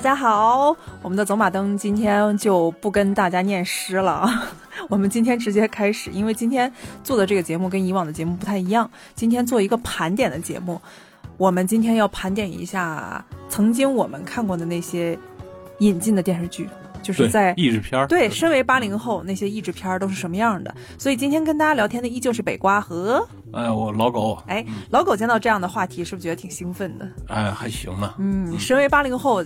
大家好，我们的走马灯今天就不跟大家念诗了啊，我们今天直接开始，因为今天做的这个节目跟以往的节目不太一样，今天做一个盘点的节目，我们今天要盘点一下曾经我们看过的那些引进的电视剧。就是在译制片对，身为八零后，那些译制片都是什么样的？所以今天跟大家聊天的依旧是北瓜和哎，我老狗哎，老狗见到这样的话题是不是觉得挺兴奋的？哎，还行呢。嗯，身为八零后，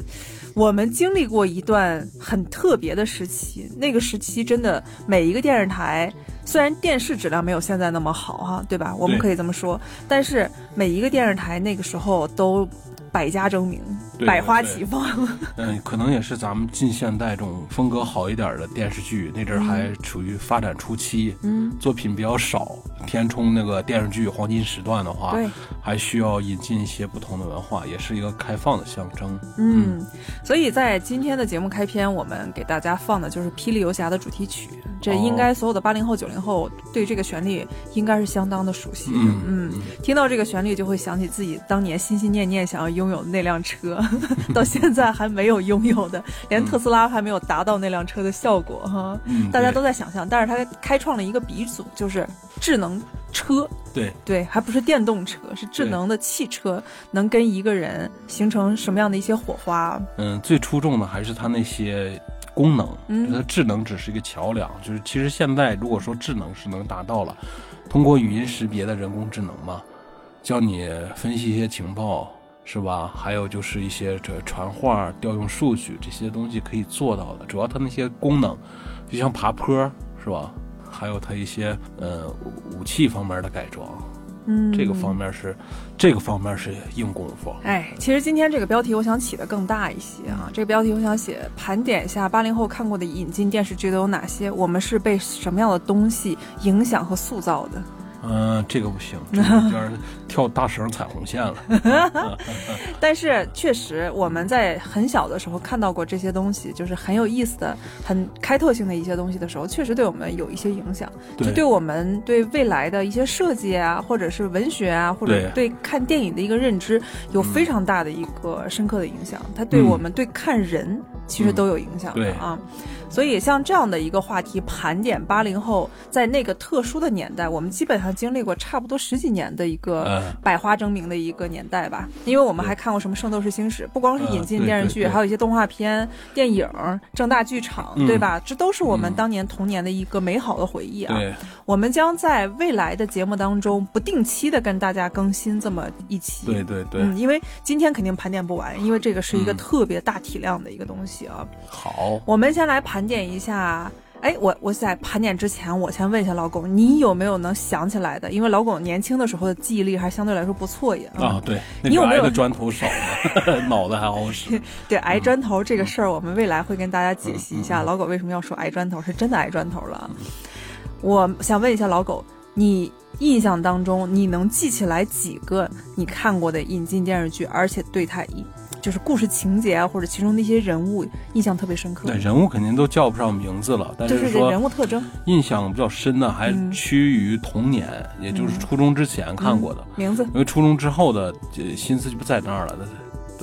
我们经历过一段很特别的时期，那个时期真的每一个电视台，虽然电视质量没有现在那么好哈，对吧？我们可以这么说，但是每一个电视台那个时候都。百家争鸣，百花齐放。嗯，可能也是咱们近现代这种风格好一点的电视剧，那阵儿还处于发展初期，嗯，作品比较少，填充那个电视剧黄金时段的话，对，还需要引进一些不同的文化，也是一个开放的象征。嗯，所以在今天的节目开篇，我们给大家放的就是《霹雳游侠》的主题曲。这应该所有的八零后、九零后对这个旋律应该是相当的熟悉。嗯嗯，听到这个旋律就会想起自己当年心心念念想要拥有的那辆车，到现在还没有拥有的，连特斯拉还没有达到那辆车的效果哈。嗯，大家都在想象，但是它开创了一个鼻祖，就是智能车。对对，还不是电动车，是智能的汽车，能跟一个人形成什么样的一些火花？嗯，最出众的还是它那些。功能，它智能只是一个桥梁，就是其实现在如果说智能是能达到了，通过语音识别的人工智能嘛，教你分析一些情报，是吧？还有就是一些这传话、调用数据这些东西可以做到的。主要它那些功能，就像爬坡，是吧？还有它一些呃武器方面的改装。嗯，这个方面是，这个方面是硬功夫。哎，其实今天这个标题我想起的更大一些啊，这个标题我想写盘点一下八零后看过的引进电视剧都有哪些，我们是被什么样的东西影响和塑造的。嗯，这个不行，这边跳大绳踩红线了。但是确实，我们在很小的时候看到过这些东西，就是很有意思的、很开拓性的一些东西的时候，确实对我们有一些影响，就对我们对未来的一些设计啊，或者是文学啊，或者对看电影的一个认知，有非常大的一个深刻的影响。它对我们对看人其实都有影响的啊。所以像这样的一个话题盘点八零后在那个特殊的年代，我们基本上经历过差不多十几年的一个百花争鸣的一个年代吧。因为我们还看过什么《圣斗士星矢》，不光是引进电视剧，还有一些动画片、电影、正大剧场，对吧？这都是我们当年童年的一个美好的回忆啊。我们将在未来的节目当中不定期的跟大家更新这么一期。对对对。嗯，因为今天肯定盘点不完，因为这个是一个特别大体量的一个东西啊。好，我们先来盘。点一下，哎，我我在盘点之前，我先问一下老狗，你有没有能想起来的？因为老狗年轻的时候的记忆力还相对来说不错呀。啊，对，你有没有砖头少 脑子还好使。对，挨砖头这个事儿，我们未来会跟大家解析一下，老狗为什么要说挨砖头，是真的挨砖头了。我想问一下老狗，你印象当中，你能记起来几个你看过的引进电视剧，而且对它一。就是故事情节啊，或者其中那些人物印象特别深刻。对，人物肯定都叫不上名字了，但是说人物特征印象比较深的，还趋于童年，也就是初中之前看过的名字。因为初中之后的心思就不在那儿了。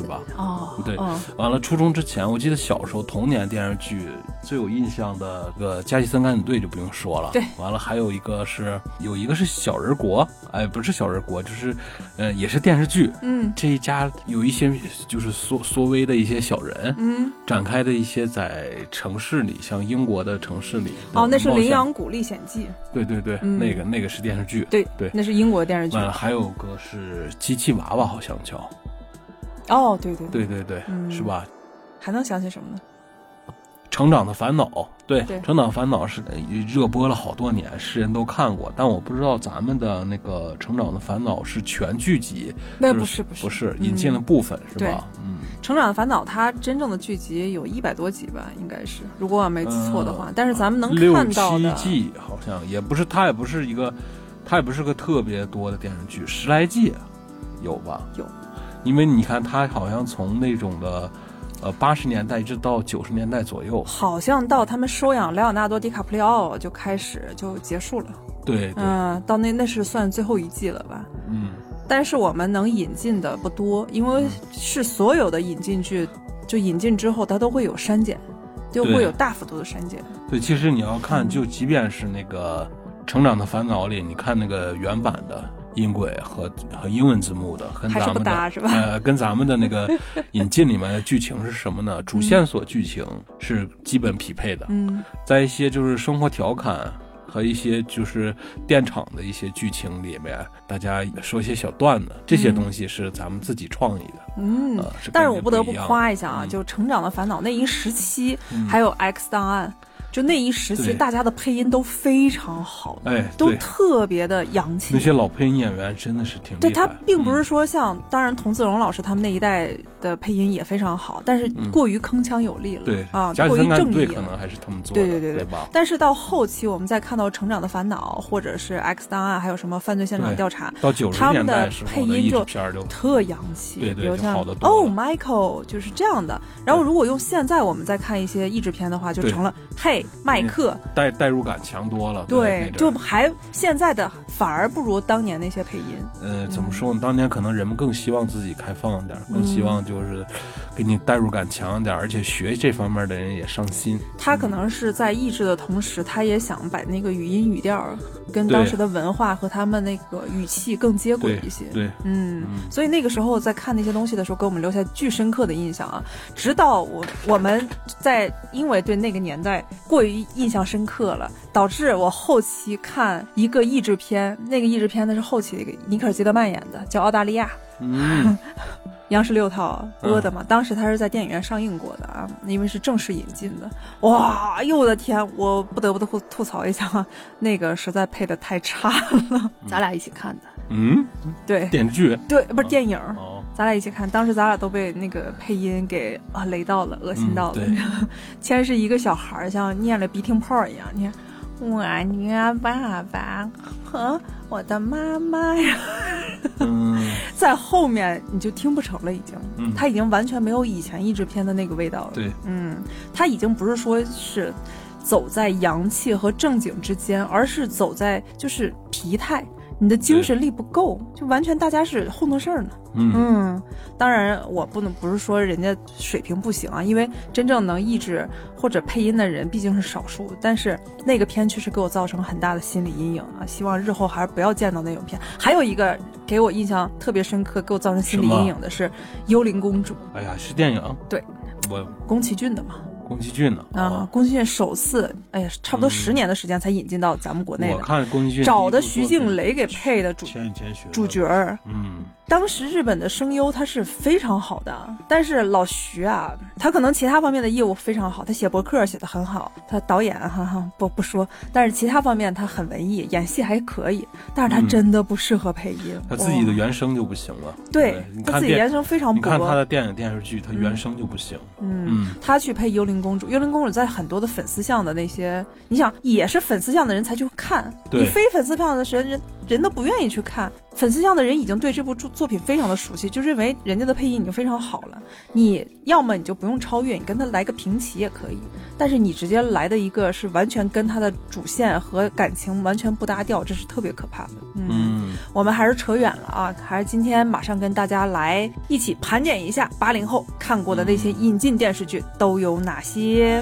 对吧？哦，对，完了，初中之前，我记得小时候童年电视剧最有印象的个《加西森敢死队》就不用说了。对，完了还有一个是有一个是小人国，哎，不是小人国，就是，呃，也是电视剧。嗯，这一家有一些就是缩缩微的一些小人，嗯，展开的一些在城市里，像英国的城市里。哦，那是《羚羊谷历险记》。对对对，那个那个是电视剧。对对，那是英国电视剧。完了还有个是机器娃娃，好像叫。哦，对对对对对，是吧？还能想起什么呢？成长的烦恼，对，对成长烦恼是热播了好多年，世人都看过，但我不知道咱们的那个成长的烦恼是全剧集，那不是不是不是引进了部分是吧？嗯，成长的烦恼它真正的剧集有一百多集吧，应该是，如果我没记错的话。但是咱们能看到的七季好像也不是，它也不是一个，它也不是个特别多的电视剧，十来季有吧？有。因为你看，他好像从那种的，呃，八十年代一直到九十年代左右，好像到他们收养莱昂纳多·迪卡普里奥就开始就结束了。对，嗯，到那那是算最后一季了吧？嗯。但是我们能引进的不多，因为是所有的引进剧。就引进之后，它都会有删减，就会有大幅度的删减。对，其实你要看，就即便是那个《成长的烦恼》里，你看那个原版的。音轨和和英文字幕的，跟咱们的呃，跟咱们的那个 引进里面的剧情是什么呢？主线索剧情是基本匹配的。嗯，在一些就是生活调侃和一些就是电厂的一些剧情里面，大家说一些小段子，这些东西是咱们自己创意的。嗯，但是我不得不夸一下啊，就《成长的烦恼》那一时期，还有《X 档案》。就那一时期，大家的配音都非常好，哎，都特别的洋气。那些老配音演员真的是挺对他，并不是说像当然童自荣老师他们那一代的配音也非常好，但是过于铿锵有力了，对啊，过于正义，可能还是他们做的，对对对？但是到后期，我们再看到《成长的烦恼》或者是《X 档案》，还有什么犯罪现场调查，到九十年代配音就特洋气，比如像哦，Michael 就是这样的。然后如果用现在我们再看一些译制片的话，就成了嘿，麦克。代代入感强多了，对，就还现在的反而不如当年那些配音。呃，怎么说呢？当年可能人们更希望自己开放点，更希望就是给你代入感强一点，而且学这方面的人也上心。他可能是在抑制的同时，他也想把那个语音语调跟当时的文化和他们那个语气更接轨一些。对，嗯，所以那个时候在看那些东西的时候，给我们留下巨深刻的印象啊！直到我我们在因为对那个年代过于印象。深刻了，导致我后期看一个译制片，那个译制片那是后期的一个尼克尔基德曼演的，叫《澳大利亚》，嗯，央视六套播的嘛。当时他是在电影院上映过的啊，因为是正式引进的。哇，哎呦我的天，我不得不吐吐槽一下，那个实在配的太差了。咱俩一起看的，嗯，对，电视剧，对，不是电影。咱俩一起看，当时咱俩都被那个配音给啊雷到了，恶心到了。先 是一个小孩像念了鼻涕泡一样，你看，我女爸爸和我的妈妈呀。在后面你就听不成了，已经，他已经完全没有以前译制片的那个味道了。对，嗯，他已经不是说是走在洋气和正经之间，而是走在就是疲态。你的精神力不够，就完全大家是糊弄事儿呢。嗯，当然我不能不是说人家水平不行啊，因为真正能抑制或者配音的人毕竟是少数。但是那个片确实给我造成很大的心理阴影啊，希望日后还是不要见到那种片。还有一个给我印象特别深刻、给我造成心理阴影的是《幽灵公主》。哎呀，是电影？对，我宫崎骏的嘛。宫崎骏呢？啊，宫崎骏首次，哎呀，差不多十年的时间才引进到咱们国内的。我看宫崎骏找的徐静蕾给配的主主角儿，嗯。当时日本的声优他是非常好的，但是老徐啊，他可能其他方面的业务非常好，他写博客写的很好，他导演哈哈不不说，但是其他方面他很文艺，演戏还可以，但是他真的不适合配音，他自己的原声就不行了。对，他自己原声非常，你看他的电影电视剧，他原声就不行。嗯，他去配幽灵公主，幽灵公主在很多的粉丝向的那些，你想也是粉丝向的人才去看，你非粉丝向的人人。都不愿意去看，粉丝向的人已经对这部作作品非常的熟悉，就认为人家的配音已经非常好了。你要么你就不用超越，你跟他来个平齐也可以，但是你直接来的一个是完全跟他的主线和感情完全不搭调，这是特别可怕的。嗯，我们还是扯远了啊，还是今天马上跟大家来一起盘点一下八零后看过的那些引进电视剧都有哪些。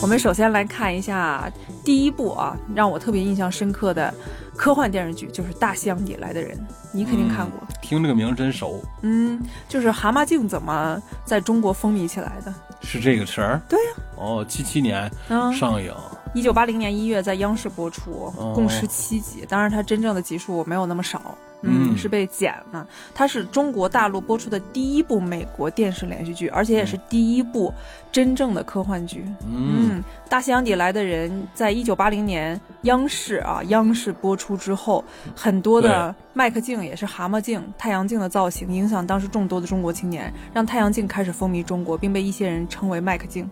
我们首先来看一下。第一部啊，让我特别印象深刻的科幻电视剧就是《大西洋底来的人》，你肯定看过。听这个名真熟。嗯，就是蛤蟆镜怎么在中国风靡起来的？是这个词儿？对呀。哦，七七年上映，一九八零年一月在央视播出，共十七集。当然，它真正的集数没有那么少。嗯，是被剪了。它是中国大陆播出的第一部美国电视连续剧，而且也是第一部真正的科幻剧。嗯，大西洋底来的人，在一九八零年央视啊，央视播出之后，很多的麦克镜也是蛤蟆镜、太阳镜的造型，影响当时众多的中国青年，让太阳镜开始风靡中国，并被一些人称为麦克镜。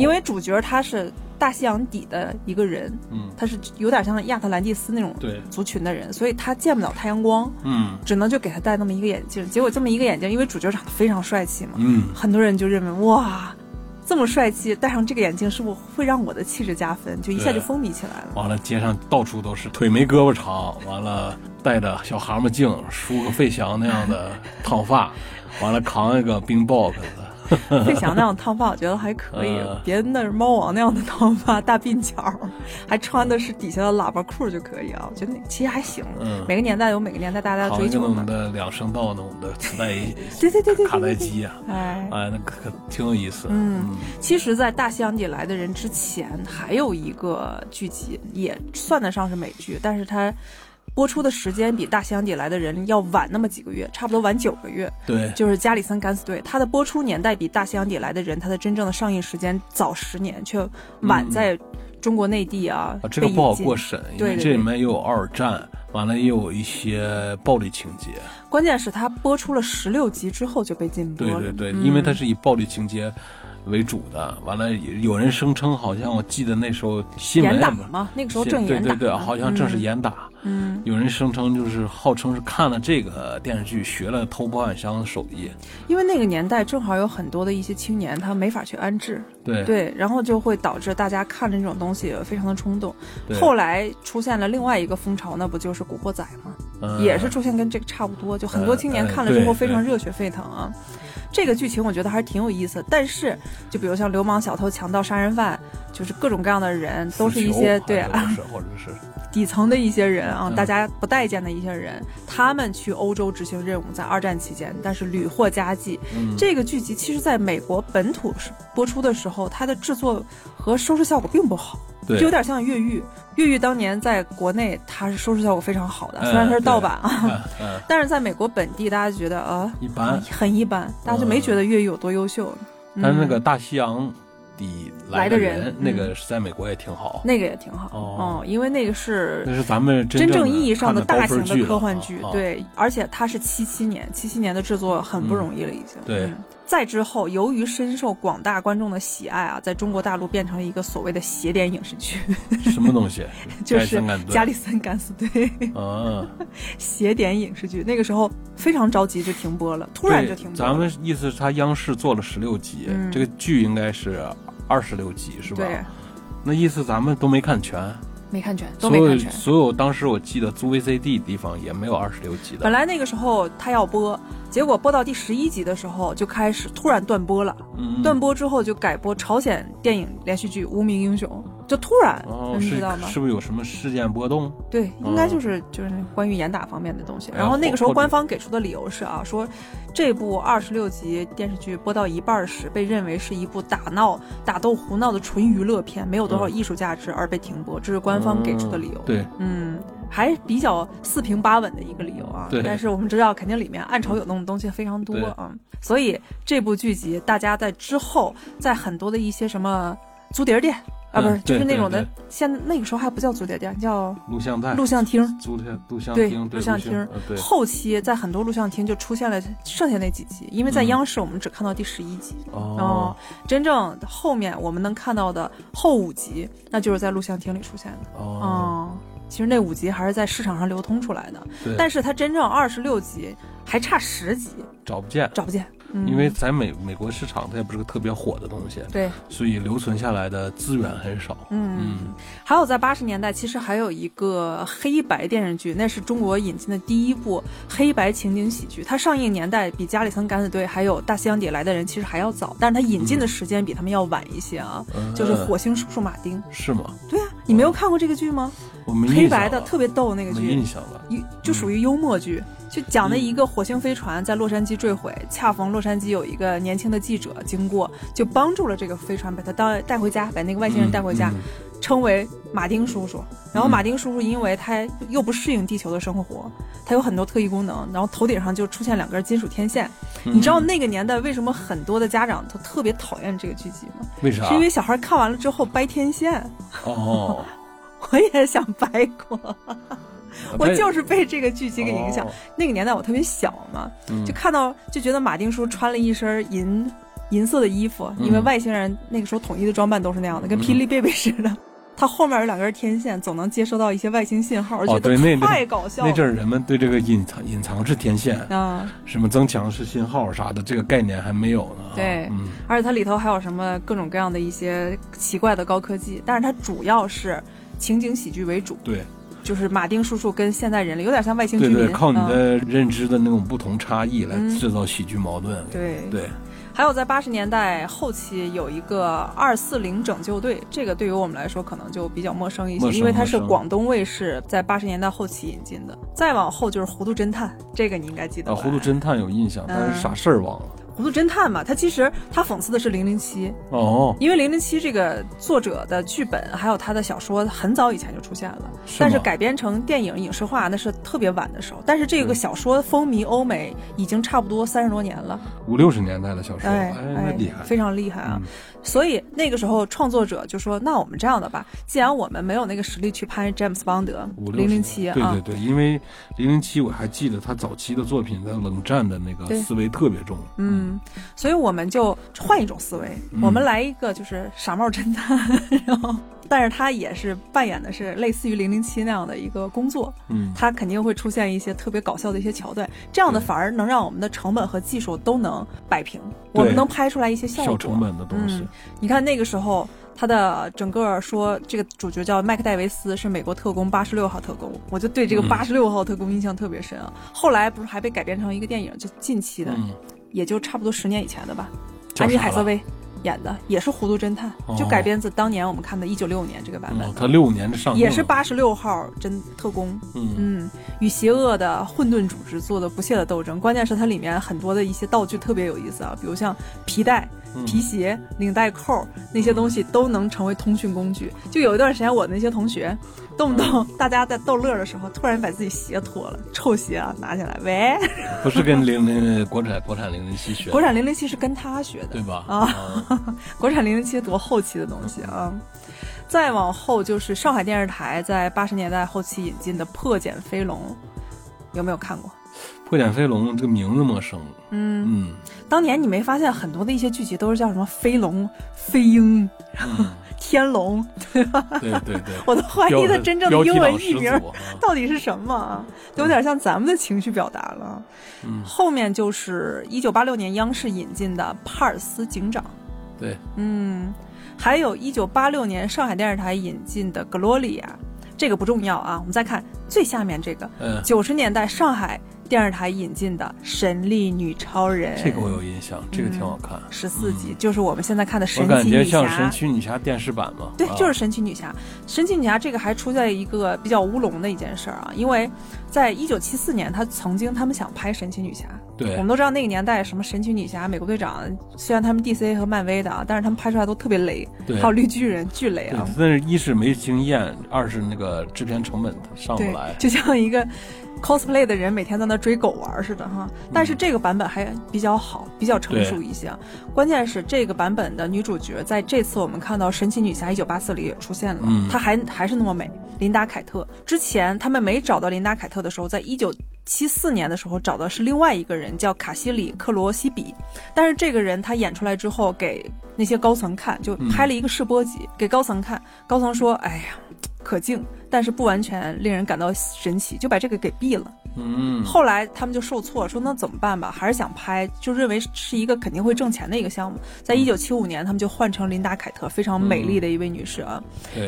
因为主角他是大西洋底的一个人，嗯，他是有点像亚特兰蒂斯那种族群的人，所以他见不了太阳光，嗯，只能就给他戴那么一个眼镜。结果这么一个眼镜，因为主角长得非常帅气嘛，嗯，很多人就认为哇，这么帅气，戴上这个眼镜是不是会让我的气质加分？就一下就风靡起来了。完了，街上到处都是腿没胳膊长，完了戴着小蛤蟆镜，梳个费翔那样的烫发，完了扛一个冰 box。费翔那样烫发，我觉得还可以。别那是猫王那样的烫发，大鬓角，还穿的是底下的喇叭裤就可以啊。我觉得那其实还行。嗯，每个年代有每个年代大家追求嘛。的两声道那种的磁带，对对对对，卡带机啊，哎哎，那可挺有意思。嗯，其实，在《大西洋底来的人》之前，还有一个剧集，也算得上是美剧，但是它。播出的时间比《大西洋底来的人》要晚那么几个月，差不多晚九个月。对，就是《加里森敢死队》，它的播出年代比《大西洋底来的人》它的真正的上映时间早十年，却晚在中国内地啊。这个不好过审，因为这里面又有二战，完了又有一些暴力情节。关键是它播出了十六集之后就被禁播了。对对对，因为它是以暴力情节。为主的，完了有人声称，好像我记得那时候新闻严打嘛，那个时候正严打，对对对，好像正是严打。嗯，有人声称就是号称是看了这个电视剧学了偷保险箱的手艺，因为那个年代正好有很多的一些青年他没法去安置，对。对，然后就会导致大家看这种东西非常的冲动。后来出现了另外一个风潮，那不就是《古惑仔》吗？也是出现跟这个差不多，就很多青年看了之后非常热血沸腾啊。这个剧情我觉得还是挺有意思，但是就比如像流氓、小偷、强盗、杀人犯，就是各种各样的人，都是一些对啊，或者是底层的一些人啊，大家不待见的一些人，他们去欧洲执行任务，在二战期间，但是屡获佳绩。这个剧集其实在美国本土播出的时候，它的制作和收视效果并不好。就有点像越狱，越狱当年在国内它是收视效果非常好的，虽然它是盗版啊，但是在美国本地大家就觉得啊一般，很一般，大家就没觉得越狱有多优秀。但是那个大西洋。底来的人，那个是在美国也挺好，那个也挺好哦，因为那个是那是咱们真正意义上的大型的科幻剧，对，而且它是七七年，七七年的制作很不容易了，已经。对，再之后，由于深受广大观众的喜爱啊，在中国大陆变成了一个所谓的邪典影视剧。什么东西？就是《加里森敢死队》啊，邪典影视剧。那个时候非常着急就停播了，突然就停播。咱们意思是，他央视做了十六集，这个剧应该是。二十六集是吧？对，那意思咱们都没看全，没看全，都没看全。所有当时我记得租 VCD 地方也没有二十六集的。本来那个时候他要播，结果播到第十一集的时候就开始突然断播了。断播之后就改播朝鲜电影连续剧《无名英雄》。就突然，你知道吗？是不是有什么事件波动？对，应该就是就是关于严打方面的东西。然后那个时候官方给出的理由是啊，说这部二十六集电视剧播到一半时，被认为是一部打闹、打斗、胡闹的纯娱乐片，没有多少艺术价值而被停播。这是官方给出的理由。对，嗯，还比较四平八稳的一个理由啊。对。但是我们知道，肯定里面暗潮涌动的东西非常多啊。所以这部剧集，大家在之后，在很多的一些什么租碟店。啊，不是，就是那种的。现那个时候还不叫租碟店，叫录像带、录像厅。租的录像厅，录像厅。后期在很多录像厅就出现了剩下那几集，因为在央视我们只看到第十一集。哦。真正后面我们能看到的后五集，那就是在录像厅里出现的。哦。其实那五集还是在市场上流通出来的。但是它真正二十六集还差十集，找不见，找不见。因为在美美国市场，它也不是个特别火的东西，对，所以留存下来的资源很少。嗯，还有在八十年代，其实还有一个黑白电视剧，那是中国引进的第一部黑白情景喜剧。它上映年代比《加里森敢死队》还有《大西洋底来的人》其实还要早，但是它引进的时间比他们要晚一些啊。就是《火星叔叔马丁》。是吗？对啊，你没有看过这个剧吗？我没黑白的特别逗那个剧，没印象了。就属于幽默剧。就讲的一个火星飞船在洛杉矶坠毁，恰逢洛杉矶有一个年轻的记者经过，就帮助了这个飞船，把他带带回家，把那个外星人带回家，称为马丁叔叔。然后马丁叔叔因为他又不适应地球的生活，他有很多特异功能，然后头顶上就出现两根金属天线。你知道那个年代为什么很多的家长都特别讨厌这个剧集吗？为啥？是因为小孩看完了之后掰天线。哦，我也想掰过。我就是被这个剧集给影响。那个年代我特别小嘛，就看到就觉得马丁叔穿了一身银银色的衣服，因为外星人那个时候统一的装扮都是那样的，跟霹雳贝贝似的。他后面有两根天线，总能接收到一些外星信号。哦，对，那太搞笑了。那阵儿人们对这个隐藏隐藏式天线啊，什么增强式信号啥的，这个概念还没有呢。对，嗯，而且它里头还有什么各种各样的一些奇怪的高科技，但是它主要是情景喜剧为主。对。就是马丁叔叔跟现代人类有点像外星居民，对对，靠你的认知的那种不同差异来制造喜剧矛盾。对对，还有在八十年代后期有一个二四零拯救队，这个对于我们来说可能就比较陌生一些，因为它是广东卫视在八十年代后期引进的。再往后就是糊涂侦探，这个你应该记得。啊，糊涂侦探有印象，但是啥事儿忘了。糊涂侦探嘛，他其实他讽刺的是零零七哦，因为零零七这个作者的剧本还有他的小说很早以前就出现了，但是改编成电影影视化那是特别晚的时候。但是这个小说风靡欧美已经差不多三十多年了，五六十年代的小说，哎，厉害，非常厉害啊！所以那个时候创作者就说：“那我们这样的吧，既然我们没有那个实力去拍詹姆斯邦德零零七啊，对对对，因为零零七我还记得他早期的作品在冷战的那个思维特别重，嗯。”所以我们就换一种思维，我们来一个就是傻帽侦探，然后，但是他也是扮演的是类似于零零七那样的一个工作，嗯，他肯定会出现一些特别搞笑的一些桥段，这样的反而能让我们的成本和技术都能摆平，我们能拍出来一些效果。小成本的东西，你看那个时候他的整个说这个主角叫麦克戴维斯，是美国特工八十六号特工，我就对这个八十六号特工印象特别深啊。后来不是还被改编成一个电影，就近期的。也就差不多十年以前的吧，安妮海瑟薇演的也是糊涂侦探，就改编自当年我们看的1965年这个版本。他六五年的上也是八十六号侦特工，嗯，与邪恶的混沌组织做的不懈的斗争。关键是它里面很多的一些道具特别有意思啊，比如像皮带。皮鞋、领带扣那些东西都能成为通讯工具。就有一段时间，我那些同学，动不动大家在逗乐的时候，突然把自己鞋脱了，臭鞋啊拿起来，喂，不是跟零零国产国产零零七学，国产零零七是跟他学的，对吧？啊，国产零零七多后期的东西啊！再往后就是上海电视台在八十年代后期引进的《破茧飞龙》，有没有看过？破茧飞龙这个名字陌生，嗯嗯，当年你没发现很多的一些剧集都是叫什么飞龙、飞鹰、天龙，对吧？对对对，我都怀疑它真正的英文译名到底是什么，有点像咱们的情绪表达了。嗯，后面就是一九八六年央视引进的《帕尔斯警长》，对，嗯，还有一九八六年上海电视台引进的《格罗利亚》，这个不重要啊。我们再看最下面这个，九十年代上海。电视台引进的《神力女超人》，这个我有印象，这个挺好看。十四集就是我们现在看的《神奇女侠》。我感觉像《神奇女侠》电视版嘛。对，就是《神奇女侠》。神奇女侠这个还出在一个比较乌龙的一件事儿啊，因为在一九七四年，他曾经他们想拍《神奇女侠》。对。我们都知道那个年代什么《神奇女侠》《美国队长》，虽然他们 DC 和漫威的啊，但是他们拍出来都特别雷。对。还有绿巨人，巨雷啊。但是一是没经验，二是那个制片成本上不来。就像一个。cosplay 的人每天在那追狗玩似的哈，但是这个版本还比较好，比较成熟一些。关键是这个版本的女主角在这次我们看到《神奇女侠一九八四》里也出现了，她还还是那么美，琳达凯特。之前他们没找到琳达凯特的时候，在一九七四年的时候找的是另外一个人，叫卡西里克罗西比。但是这个人他演出来之后，给那些高层看，就拍了一个试播集给高层看，高层说：“哎呀。”可敬，但是不完全令人感到神奇，就把这个给毙了。嗯，后来他们就受挫，说那怎么办吧？还是想拍，就认为是一个肯定会挣钱的一个项目。在一九七五年，他们就换成琳达凯特，非常美丽的一位女士啊。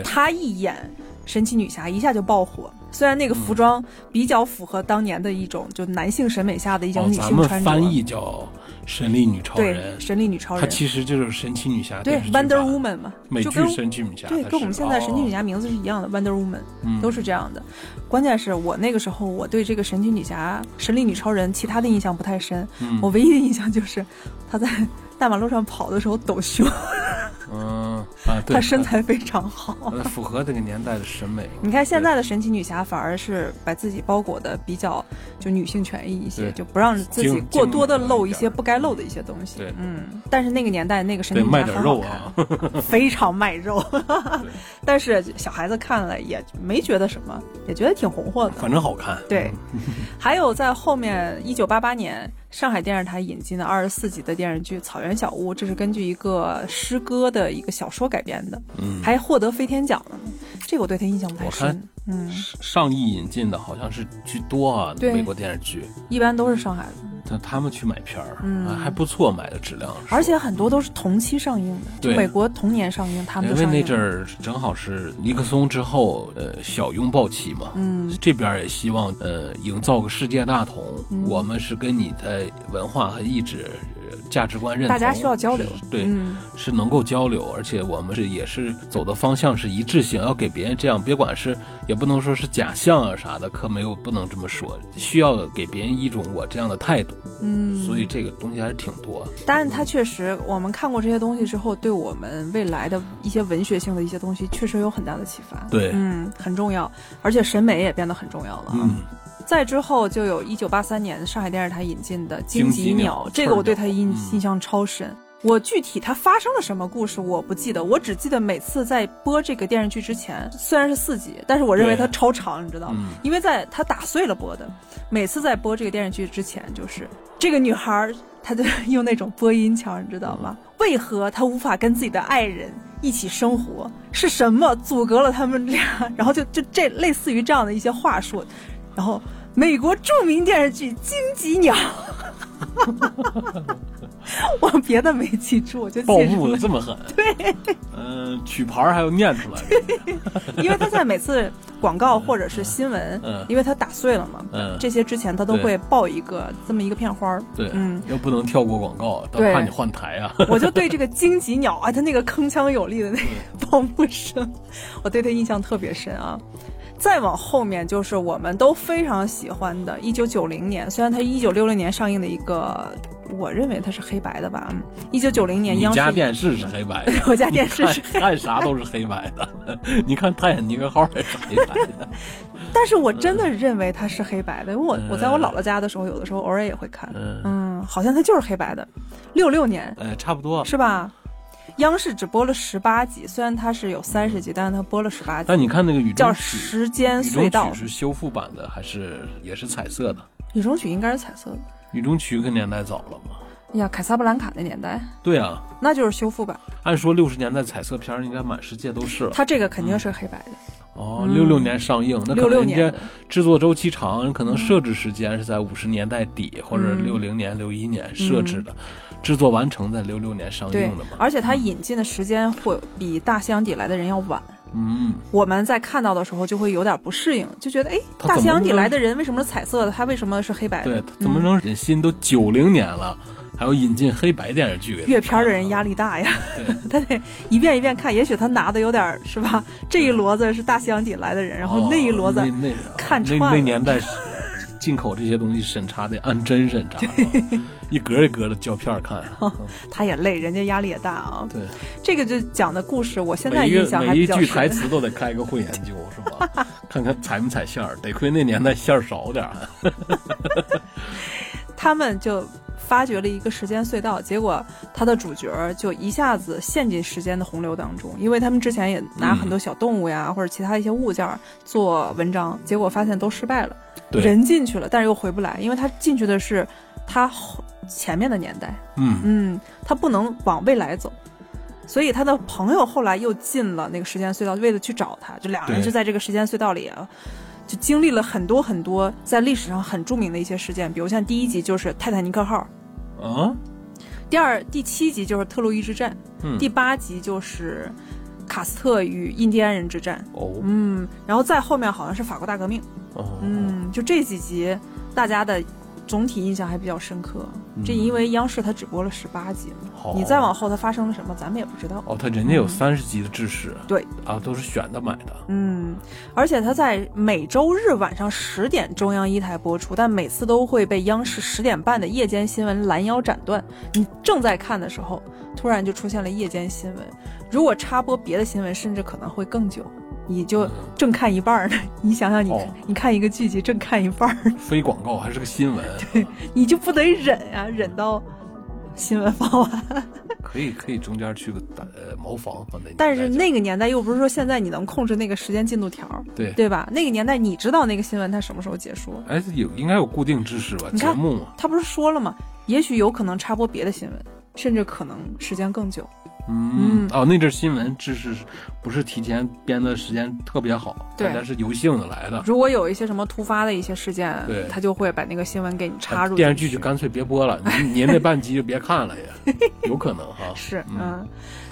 她一演神奇女侠，一下就爆火。虽然那个服装比较符合当年的一种就男性审美下的一种女性穿着。咱们翻译叫。神力女超人，神力女超人，她其实就是神奇女侠，对，Wonder Woman 嘛，美剧神奇女侠，对，跟我们现在神奇女侠名字是一样的，Wonder Woman，都是这样的。关键是我那个时候，我对这个神奇女侠、神力女超人其他的印象不太深，我唯一的印象就是她在大马路上跑的时候抖胸。嗯啊，她身材非常好，符合这个年代的审美。你看现在的神奇女侠反而是把自己包裹的比较就女性权益一些，就不让自己过多的露一些不该露的一些东西。对，嗯。但是那个年代那个神奇女侠卖点肉啊，非常卖肉。但是小孩子看了也没觉得什么，也觉得挺红火的。反正好看。对，还有在后面一九八八年。上海电视台引进的二十四集的电视剧《草原小屋》，这是根据一个诗歌的一个小说改编的，嗯，还获得飞天奖了呢。这个我对他印象不太深。嗯，上亿引进的好像是居多啊，美国电视剧一般都是上海的。他他们去买片儿，嗯，还不错，买的质量。而且很多都是同期上映的，对，美国同年上映，他们因为那阵儿正好是尼克松之后，呃，小拥抱期嘛，嗯，这边也希望呃营造个世界大同，我们是跟你的文化和意志。价值观认同，大家需要交流，对，是能够交流，而且我们是也是走的方向是一致性，要给别人这样，别管是也不能说是假象啊啥的，可没有不能这么说，需要给别人一种我这样的态度，嗯，所以这个东西还是挺多。但是它确实，我们看过这些东西之后，对我们未来的一些文学性的一些东西，确实有很大的启发。对，嗯，很重要，而且审美也变得很重要了。嗯。再之后就有一九八三年上海电视台引进的《荆棘鸟》，这个我对他印印象超深。我具体它发生了什么故事我不记得，我只记得每次在播这个电视剧之前，虽然是四集，但是我认为它超长，你知道吗？因为在它打碎了播的，每次在播这个电视剧之前，就是这个女孩她就 用那种播音腔，你知道吗？为何她无法跟自己的爱人一起生活？是什么阻隔了他们俩？然后就就这类似于这样的一些话术。然后，美国著名电视剧《荆棘鸟》，我别的没记住，我就报幕的这么狠。对，嗯，曲牌还要念出来。因为他在每次广告或者是新闻，嗯，因为他打碎了嘛，嗯，这些之前他都会报一个这么一个片花对，嗯，又不能跳过广告，都怕你换台啊。我就对这个荆棘鸟啊，他那个铿锵有力的那个报幕声，我对他印象特别深啊。再往后面就是我们都非常喜欢的，一九九零年，虽然它一九六零年上映的一个，我认为它是黑白的吧。一九九零年，央视家电视是黑白的，我家电视是看啥都是黑白的。你看泰坦尼克号也是黑白的，但是我真的认为它是黑白的，因为我我在我姥姥家的时候，有的时候偶尔也会看，嗯，好像它就是黑白的。六六年，哎，差不多是吧？央视只播了十八集，虽然它是有三十集，但是它播了十八集。但你看那个雨叫《时间隧道》是修复版的，还是也是彩色的？雨中曲应该是彩色的。雨中曲可年代早了嘛？呀，凯撒布兰卡那年代。对啊，那就是修复版。按说六十年代彩色片应该满世界都是了。它这个肯定是黑白的。哦，六六年上映，那可能人家制作周期长，可能设置时间是在五十年代底或者六零年、六一年设置的。制作完成在六六年上映的嘛，而且它引进的时间会比《大西洋底来的人》要晚。嗯，我们在看到的时候就会有点不适应，就觉得哎，《大西洋底来的人》为什么是彩色的？它为什么是黑白的？对，怎么能忍心都九零年了，还要引进黑白电视剧？阅片的人压力大呀，他得一遍一遍看。也许他拿的有点是吧？这一摞子是《大西洋底来的人》，然后那一摞子看串。那那年代。进口这些东西审查得按真审查，一格一格的胶片看。他也累，人家压力也大啊。对，这个就讲的故事，我现在印象还比较每一句台词都得开个会研究，是吧？看看踩没踩线儿。得亏那年代线儿少点儿。他们就发掘了一个时间隧道，结果他的主角就一下子陷进时间的洪流当中，因为他们之前也拿很多小动物呀或者其他一些物件做文章，结果发现都失败了。人进去了，但是又回不来，因为他进去的是他前面的年代。嗯。嗯，他不能往未来走，所以他的朋友后来又进了那个时间隧道，为了去找他，就两个人就在这个时间隧道里啊，就经历了很多很多在历史上很著名的一些事件，比如像第一集就是泰坦尼克号，啊，第二第七集就是特洛伊之战，嗯。第八集就是卡斯特与印第安人之战。哦，嗯，然后再后面好像是法国大革命。哦。嗯，就这几集，大家的总体印象还比较深刻。这因为央视它只播了十八集嘛，你再往后它发生了什么，咱们也不知道。哦，它人家有三十集的制式。对啊，都是选的买的。嗯，而且它在每周日晚上十点中央一台播出，但每次都会被央视十点半的夜间新闻拦腰斩断。你正在看的时候，突然就出现了夜间新闻。如果插播别的新闻，甚至可能会更久。你就正看一半呢，你想想，你你看一个剧集正看一半 非广告还是个新闻，对，你就不得忍啊，忍到新闻放完。可以可以，中间去个呃茅房，但是那个年代又不是说现在你能控制那个时间进度条，对对吧？那个年代你知道那个新闻它什么时候结束？哎，有应该有固定知识吧？节目他不是说了吗？也许有可能插播别的新闻。甚至可能时间更久。嗯哦，那阵新闻知识不是提前编的时间特别好，对，但是由性子来的。如果有一些什么突发的一些事件，对，他就会把那个新闻给你插入。电视剧就干脆别播了，您您那半集就别看了也，有可能哈。是，嗯。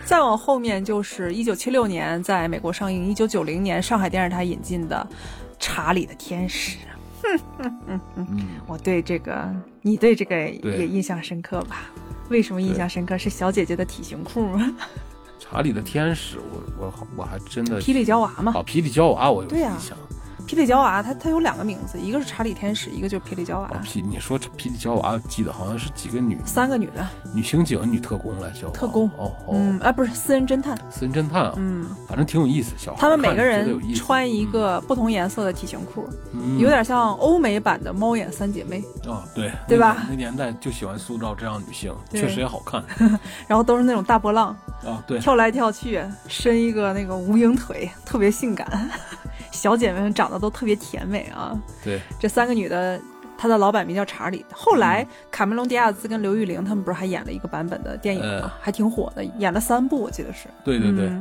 再往后面就是一九七六年在美国上映，一九九零年上海电视台引进的《查理的天使》。哼哼哼哼，我对这个，你对这个也印象深刻吧？为什么印象深刻？是小姐姐的体型裤吗？查理的天使，我我我还真的。霹雳娇娃吗？哦，霹雳娇娃，我有印象。霹雳娇娃，它它有两个名字，一个是查理天使，一个就是霹雳娇娃。霹，你说霹雳娇娃，记得好像是几个女，三个女的，女刑警、女特工来叫特工。哦哦，嗯，哎，不是私人侦探，私人侦探啊，嗯，反正挺有意思。小他们每个人穿一个不同颜色的体型裤，嗯、有点像欧美版的猫眼三姐妹。啊，对，对吧？那年代就喜欢塑造这样女性，确实也好看。然后都是那种大波浪啊，对，跳来跳去，伸一个那个无影腿，特别性感。小姐妹们长得都特别甜美啊！对，这三个女的，她的老板名叫查理。后来卡梅隆·迪亚兹跟刘玉玲他们不是还演了一个版本的电影吗？还挺火的，演了三部，我记得是。对对对。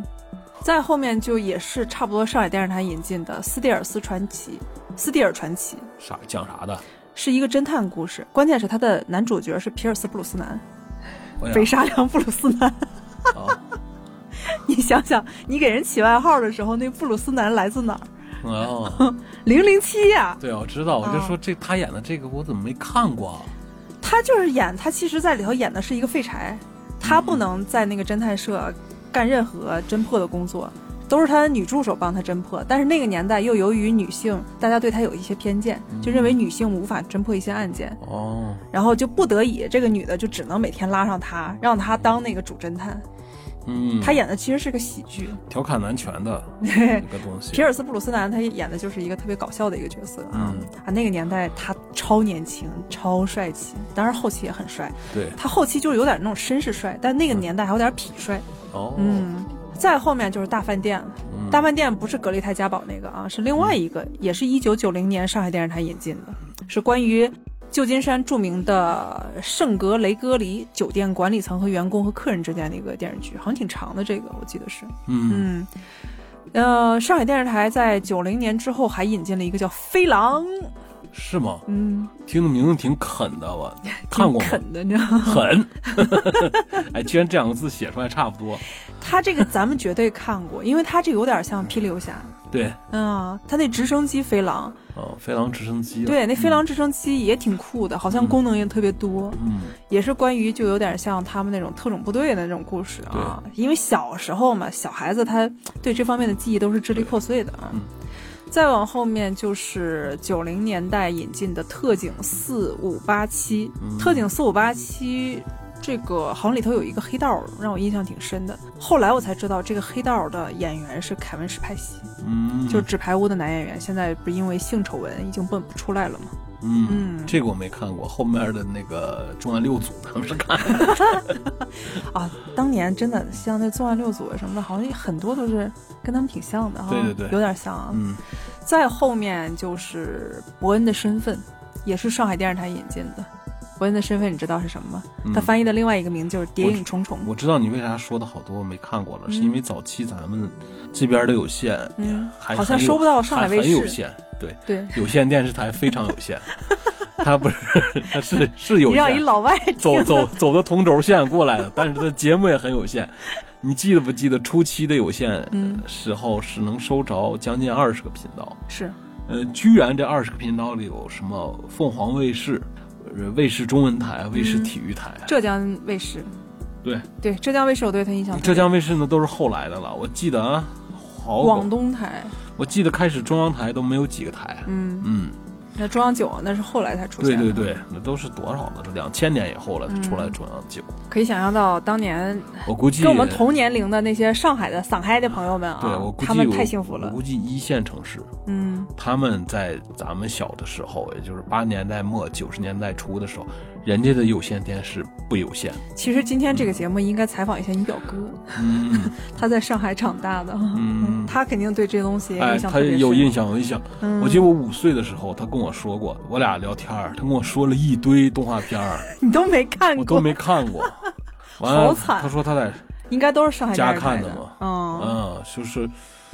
再后面就也是差不多上海电视台引进的《斯蒂尔斯传奇》，《斯蒂尔传奇》啥讲啥的？是一个侦探故事，关键是他的男主角是皮尔斯·布鲁斯南，北沙梁·布鲁斯南。你想想，你给人起外号的时候，那布鲁斯南来自哪儿？哦，零零七呀！对，我知道，我就说这他演的这个我怎么没看过？他就是演他，其实在里头演的是一个废柴，他不能在那个侦探社干任何侦破的工作，都是他的女助手帮他侦破。但是那个年代又由于女性，大家对他有一些偏见，就认为女性无法侦破一些案件。哦，然后就不得已，这个女的就只能每天拉上他，让他当那个主侦探。嗯，他演的其实是个喜剧，调侃男权的 一个东西。皮尔斯布鲁斯南他演的就是一个特别搞笑的一个角色啊啊！那个年代他超年轻、超帅气，当然后期也很帅。对，他后期就是有点那种绅士帅，但那个年代还有点痞帅。哦，嗯，再后面就是大饭店了。大饭店不是格丽泰嘉宝那个啊，是另外一个，也是一九九零年上海电视台引进的，是关于。旧金山著名的圣格雷戈里酒店管理层和员工和客人之间的一个电视剧，好像挺长的。这个我记得是，嗯嗯，呃，上海电视台在九零年之后还引进了一个叫《飞狼》，是吗？嗯，听的名字挺啃的，我 看过啃的你知道吗，狠。哎，居然这两个字写出来差不多，他这个咱们绝对看过，因为他这有点像《霹雳游侠》。对，嗯，他那直升机飞狼，哦，飞狼直升机，对，那飞狼直升机也挺酷的，好像功能也特别多，嗯，也是关于就有点像他们那种特种部队的那种故事啊。因为小时候嘛，小孩子他对这方面的记忆都是支离破碎的啊。再往后面就是九零年代引进的特警四五八七，特警四五八七。这个好像里头有一个黑道，让我印象挺深的。后来我才知道，这个黑道的演员是凯文·史派西，嗯，就是《纸牌屋》的男演员。现在不是因为性丑闻已经蹦不出来了吗？嗯，这个我没看过。后面的那个《重案六组》他们是看。啊，当年真的像那《重案六组》什么的，好像很多都是跟他们挺像的哈。对对对，有点像啊。嗯。再后面就是伯恩的身份，也是上海电视台引进的。伯恩的身份你知道是什么吗？他翻译的另外一个名就是《谍影重重》。我知道你为啥说的好多我没看过了，是因为早期咱们这边的有线，嗯，好像收不到上海卫视。很有限，对对，有线电视台非常有限。他不是，他是是有。让一老外走走 走的同轴线过来的，但是他节目也很有限。你记得不记得初期的有线时候是能收着将近二十个频道？是，呃，居然这二十个频道里有什么凤凰卫视？卫视中文台、卫视体育台、浙江卫视，对对，浙江卫视我对他印象。浙江卫视呢都是后来的了，我记得啊，好广东台，我记得开始中央台都没有几个台，嗯嗯。那中央九那是后来才出现的，对对对，那都是多少呢？两千年以后了出来中央九。可以想象到当年，我估计跟我们同年龄的那些上海的上海的朋友们啊，对我估计他们太幸福了。我估计一线城市，嗯，他们在咱们小的时候，也就是八十年代末九十年代初的时候。人家的有线电视不有线。其实今天这个节目应该采访一下你表哥，嗯，他在上海长大的，嗯，他肯定对这东西印象特别深。他有印象，有印象。嗯，我记得我五岁的时候，他跟我说过，我俩聊天他跟我说了一堆动画片儿，你都没看过，我都没看过。好惨。他说他在应该都是上海家看的嘛，嗯嗯，就是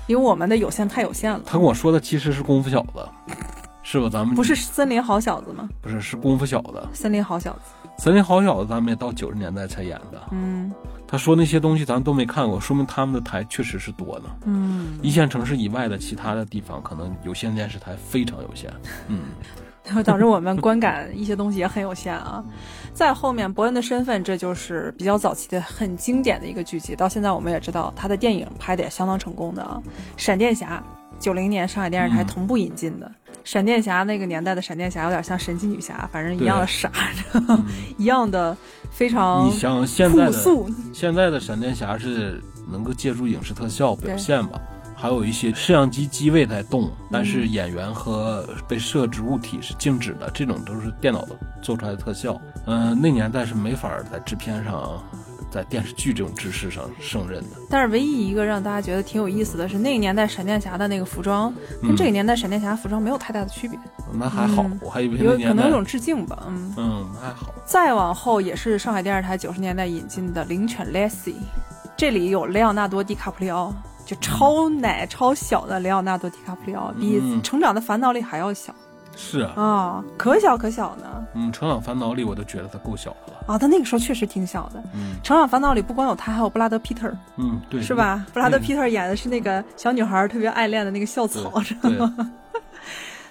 因为我们的有线太有限了。他跟我说的其实是功夫小子，是吧？咱们不是森林好小子吗？不是，是功夫小子。森林好小子，森林好小子，咱们也到九十年代才演的。嗯，他说那些东西咱都没看过，说明他们的台确实是多的。嗯，一线城市以外的其他的地方，可能有线电视台非常有限。嗯。导致我们观感一些东西也很有限啊。再后面，伯恩的身份，这就是比较早期的、很经典的一个剧集。到现在我们也知道，他的电影拍的也相当成功的啊。闪电侠，九零年上海电视台同步引进的。闪电侠那个年代的闪电侠有点像神奇女侠，反正一样的傻，一样的非常你像现在的现在的闪电侠是能够借助影视特效表现吧。还有一些摄像机机位在动，但是演员和被设置物体是静止的，这种都是电脑的做出来的特效。嗯，那年代是没法在制片上，在电视剧这种知识上胜任的。但是唯一一个让大家觉得挺有意思的是，那个年代闪电侠的那个服装跟这个年代闪电侠服装没有太大的区别。那还好，我还以为有可能有种致敬吧。嗯嗯，还好。再往后也是上海电视台九十年代引进的《灵犬 Lassie》，这里有雷奥纳多·迪卡普里奥。就超奶超小的雷奥纳多·迪卡普里奥，比《成长的烦恼》里还要小。是啊，啊，可小可小呢。嗯，《成长烦恼》里我都觉得他够小的了。啊，他那个时候确实挺小的。嗯，《成长烦恼》里不光有他，还有布拉德·皮特。嗯，对，是吧？布拉德·皮特演的是那个小女孩特别爱恋的那个校草，是吗？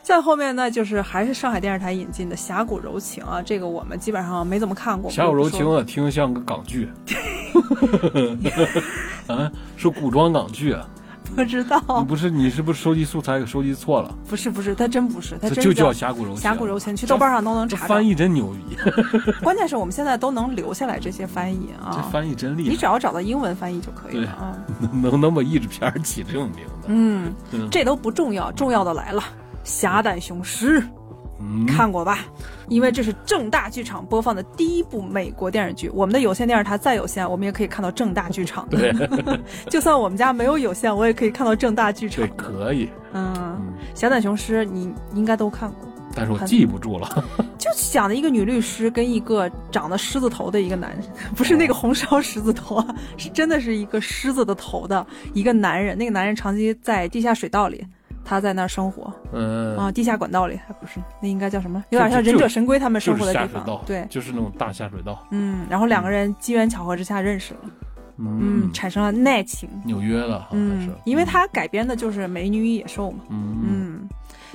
再后面呢，就是还是上海电视台引进的《峡谷柔情》啊，这个我们基本上没怎么看过。《峡谷柔情》我听像个港剧。啊，是古装港剧啊。不知道，不是你是不是收集素材给收集错了？不是不是，他真不是，他就叫峡谷柔情。峡谷柔情，去豆瓣上都能查。翻译真牛逼，关键是我们现在都能留下来这些翻译啊。这翻译真厉害，你只要找到英文翻译就可以了啊。能能把译制片起这种名字？嗯，这都不重要，重要的来了，《侠胆雄狮》。看过吧？因为这是正大剧场播放的第一部美国电视剧。我们的有线电视台再有线，我们也可以看到正大剧场。对，就算我们家没有有线，我也可以看到正大剧场。对，可以。嗯，侠胆雄狮你应该都看过，但是我记不住了。就讲的一个女律师跟一个长得狮子头的一个男人，不是那个红烧狮子头啊，是真的是一个狮子的头的一个男人。那个男人长期在地下水道里。他在那儿生活，嗯。啊，地下管道里还不是，那应该叫什么？有点像忍者神龟他们生活的地方，对，就是那种大下水道。嗯，然后两个人机缘巧合之下认识了，嗯，产生了爱情。纽约的，嗯，因为他改编的就是《美女与野兽》嘛，嗯，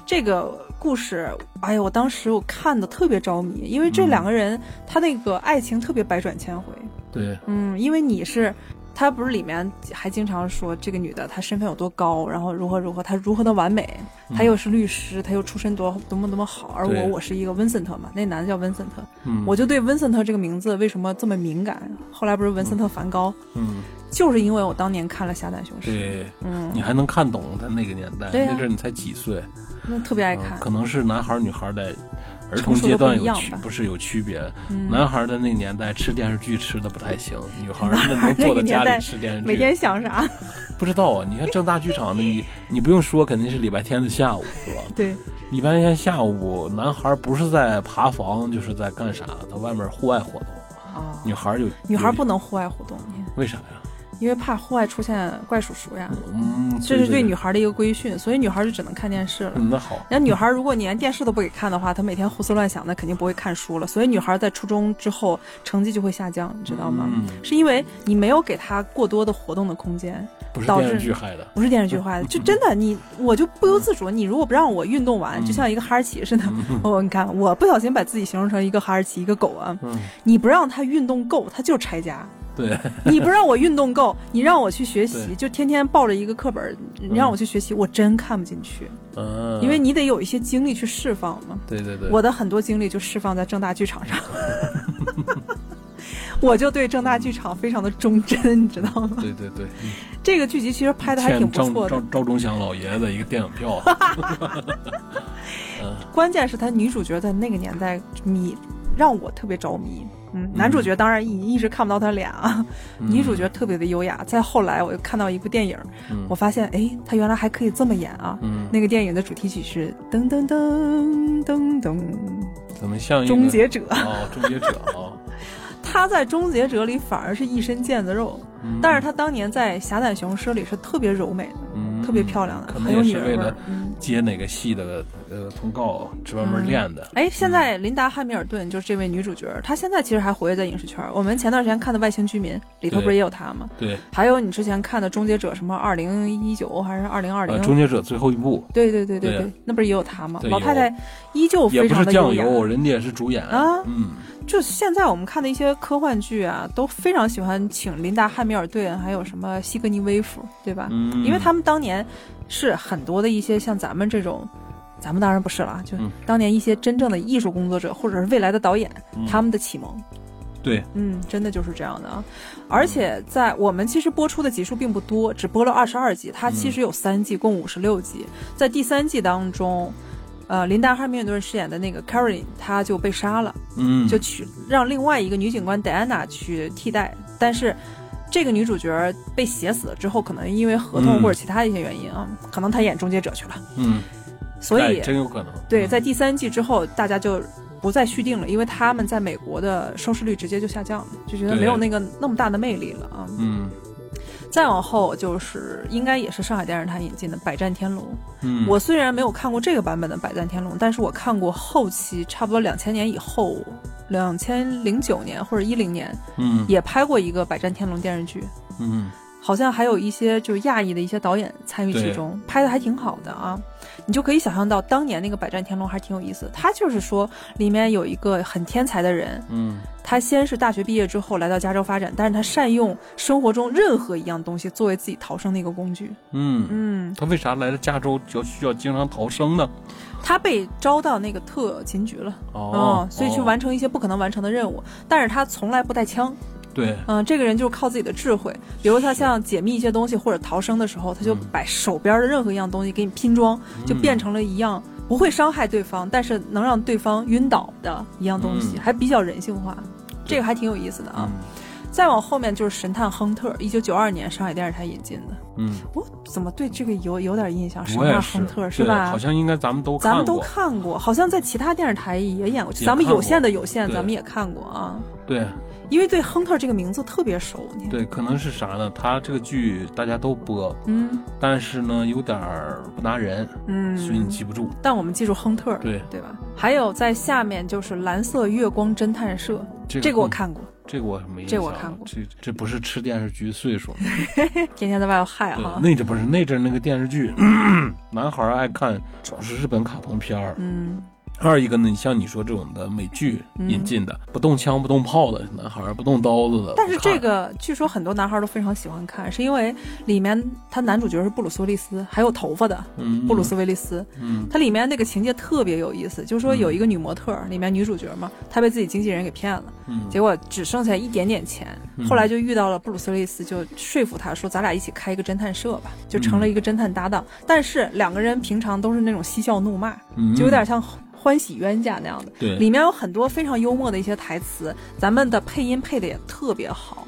这个故事，哎呀，我当时我看的特别着迷，因为这两个人他那个爱情特别百转千回，对，嗯，因为你是。他不是里面还经常说这个女的她身份有多高，然后如何如何，她如何的完美，她又是律师，她又出身多多么多么好，而我我是一个温森特嘛，那男的叫温森特，我就对温森特这个名字为什么这么敏感？后来不是文森特梵高，嗯，就是因为我当年看了《侠胆雄狮》，对，嗯，你还能看懂他那个年代，那阵你才几岁，那特别爱看，可能是男孩女孩的。儿童阶段有区不是有区别？男孩的那年代吃电视剧吃的不太行，女孩那能坐在家里吃电视剧。每天想啥？不知道啊！你看正大剧场的你，你不用说，肯定是礼拜天的下午，是吧？对，礼拜天下午，男孩不是在爬房，就是在干啥？在外面户外活动。啊，女孩有女孩不能户外活动，为啥呀？因为怕户外出现怪叔叔呀，嗯，这是对女孩的一个规训，所以女孩就只能看电视了。那好，那女孩如果你连电视都不给看的话，她每天胡思乱想，那肯定不会看书了。所以女孩在初中之后成绩就会下降，你知道吗？是因为你没有给她过多的活动的空间，不是电视剧害的，不是电视剧害的，就真的你我就不由自主。你如果不让我运动完，就像一个哈士奇似的，我 你看我不小心把自己形容成一个哈士奇，一个狗啊，你不让它运动够，它就拆家。对，你不让我运动够，你让我去学习，就天天抱着一个课本，你让我去学习，我真看不进去。嗯，因为你得有一些精力去释放嘛。对对对，我的很多精力就释放在正大剧场上，我就对正大剧场非常的忠贞，你知道吗？对对对，这个剧集其实拍的还挺不错的。赵赵忠祥老爷子一个电影票。关键是他女主角在那个年代迷，让我特别着迷。嗯，男主角当然一一直看不到他脸啊，女主角特别的优雅。再后来，我又看到一部电影，我发现，哎，他原来还可以这么演啊。那个电影的主题曲是噔噔噔噔噔，怎么像终结者？哦，终结者哦。她在《终结者》里反而是一身腱子肉，但是她当年在《侠胆雄狮》里是特别柔美的，特别漂亮的，很有女人味。接哪个戏的呃通告，专门练的。哎，现在琳达·汉密尔顿就是这位女主角，她现在其实还活跃在影视圈。我们前段时间看的《外星居民》里头不是也有她吗？对。还有你之前看的《终结者》什么二零一九还是二零二零？终结者最后一部。对对对对对，那不是也有她吗？老太太依旧非常的酱油，人家也是主演啊。嗯。就现在我们看的一些科幻剧啊，都非常喜欢请琳达·汉密尔顿，还有什么西格尼·威夫，对吧？嗯。因为他们当年。是很多的一些像咱们这种，咱们当然不是了，就当年一些真正的艺术工作者或者是未来的导演，他们的启蒙。对，嗯，真的就是这样的啊。而且在我们其实播出的集数并不多，只播了二十二集，它其实有三季，共五十六集。在第三季当中，呃，林达·哈密尔顿饰演的那个 Caroline，她就被杀了，嗯，就去让另外一个女警官戴安娜去替代，但是。这个女主角被写死了之后，可能因为合同或者其他一些原因啊，可能她演终结者去了。嗯，所以真有可能。对，在第三季之后，大家就不再续订了，因为他们在美国的收视率直接就下降了，就觉得没有那个那么大的魅力了啊。嗯。再往后就是应该也是上海电视台引进的《百战天龙》。嗯，我虽然没有看过这个版本的《百战天龙》，但是我看过后期，差不多两千年以后，两千零九年或者一零年，嗯，也拍过一个《百战天龙》电视剧。嗯，好像还有一些就是亚裔的一些导演参与其中，拍的还挺好的啊。你就可以想象到当年那个《百战天龙》还挺有意思。他就是说，里面有一个很天才的人，嗯，他先是大学毕业之后来到加州发展，但是他善用生活中任何一样东西作为自己逃生的一个工具。嗯嗯，他为啥来了加州就需要经常逃生呢？他被招到那个特勤局了，哦，所以去完成一些不可能完成的任务，但是他从来不带枪。对，嗯，这个人就是靠自己的智慧，比如他像解密一些东西或者逃生的时候，他就把手边的任何一样东西给你拼装，就变成了一样不会伤害对方，但是能让对方晕倒的一样东西，还比较人性化，这个还挺有意思的啊。再往后面就是神探亨特，一九九二年上海电视台引进的。嗯，我怎么对这个有有点印象？神探亨特是吧？好像应该咱们都咱们都看过，好像在其他电视台也演过。咱们有线的有线，咱们也看过啊。对。因为对亨特这个名字特别熟，对，可能是啥呢？他这个剧大家都播，嗯，但是呢有点不拿人，嗯，所以你记不住。但我们记住亨特，对对吧？还有在下面就是蓝色月光侦探社，这个我看过，这个我没，这我看过，这这不是吃电视剧岁数，天天在外头嗨哈。那阵不是那阵那个电视剧，男孩爱看主要是日本卡通片儿，嗯。二一个呢，你像你说这种的美剧引进的，不动枪不动炮的男孩，不动刀子的。但是这个据说很多男孩都非常喜欢看，是因为里面他男主角是布鲁斯威利斯，还有头发的布鲁斯威利斯。嗯，他里面那个情节特别有意思，就是说有一个女模特，里面女主角嘛，她被自己经纪人给骗了，结果只剩下一点点钱，后来就遇到了布鲁斯威利斯，就说服他说咱俩一起开一个侦探社吧，就成了一个侦探搭档。但是两个人平常都是那种嬉笑怒骂，就有点像。欢喜冤家那样的，对，里面有很多非常幽默的一些台词，咱们的配音配的也特别好。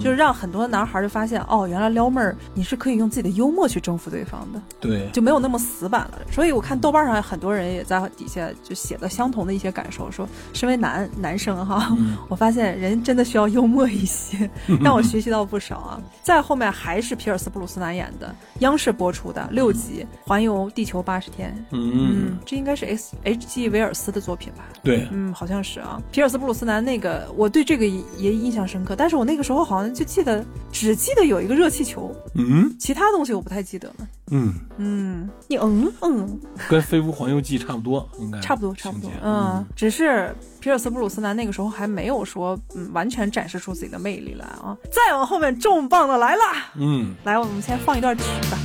就是让很多男孩就发现哦，原来撩妹儿你是可以用自己的幽默去征服对方的，对，就没有那么死板了。所以我看豆瓣上很多人也在底下就写了相同的一些感受，说身为男男生哈，我发现人真的需要幽默一些，让我学习到不少啊。再后面还是皮尔斯布鲁斯南演的，央视播出的六集《环游地球八十天》，嗯，这应该是 S H G 威尔斯的作品吧？对，嗯，好像是啊。皮尔斯布鲁斯南那个，我对这个也印象深刻，但是我那个时候。好像就记得，只记得有一个热气球，嗯，其他东西我不太记得了。嗯。嗯，你嗯嗯，跟《飞屋环游记》差不多，应该差不多差不多。嗯，只是皮尔斯布鲁斯南那个时候还没有说嗯完全展示出自己的魅力来啊。再往后面重磅的来了，嗯，来我们先放一段曲吧。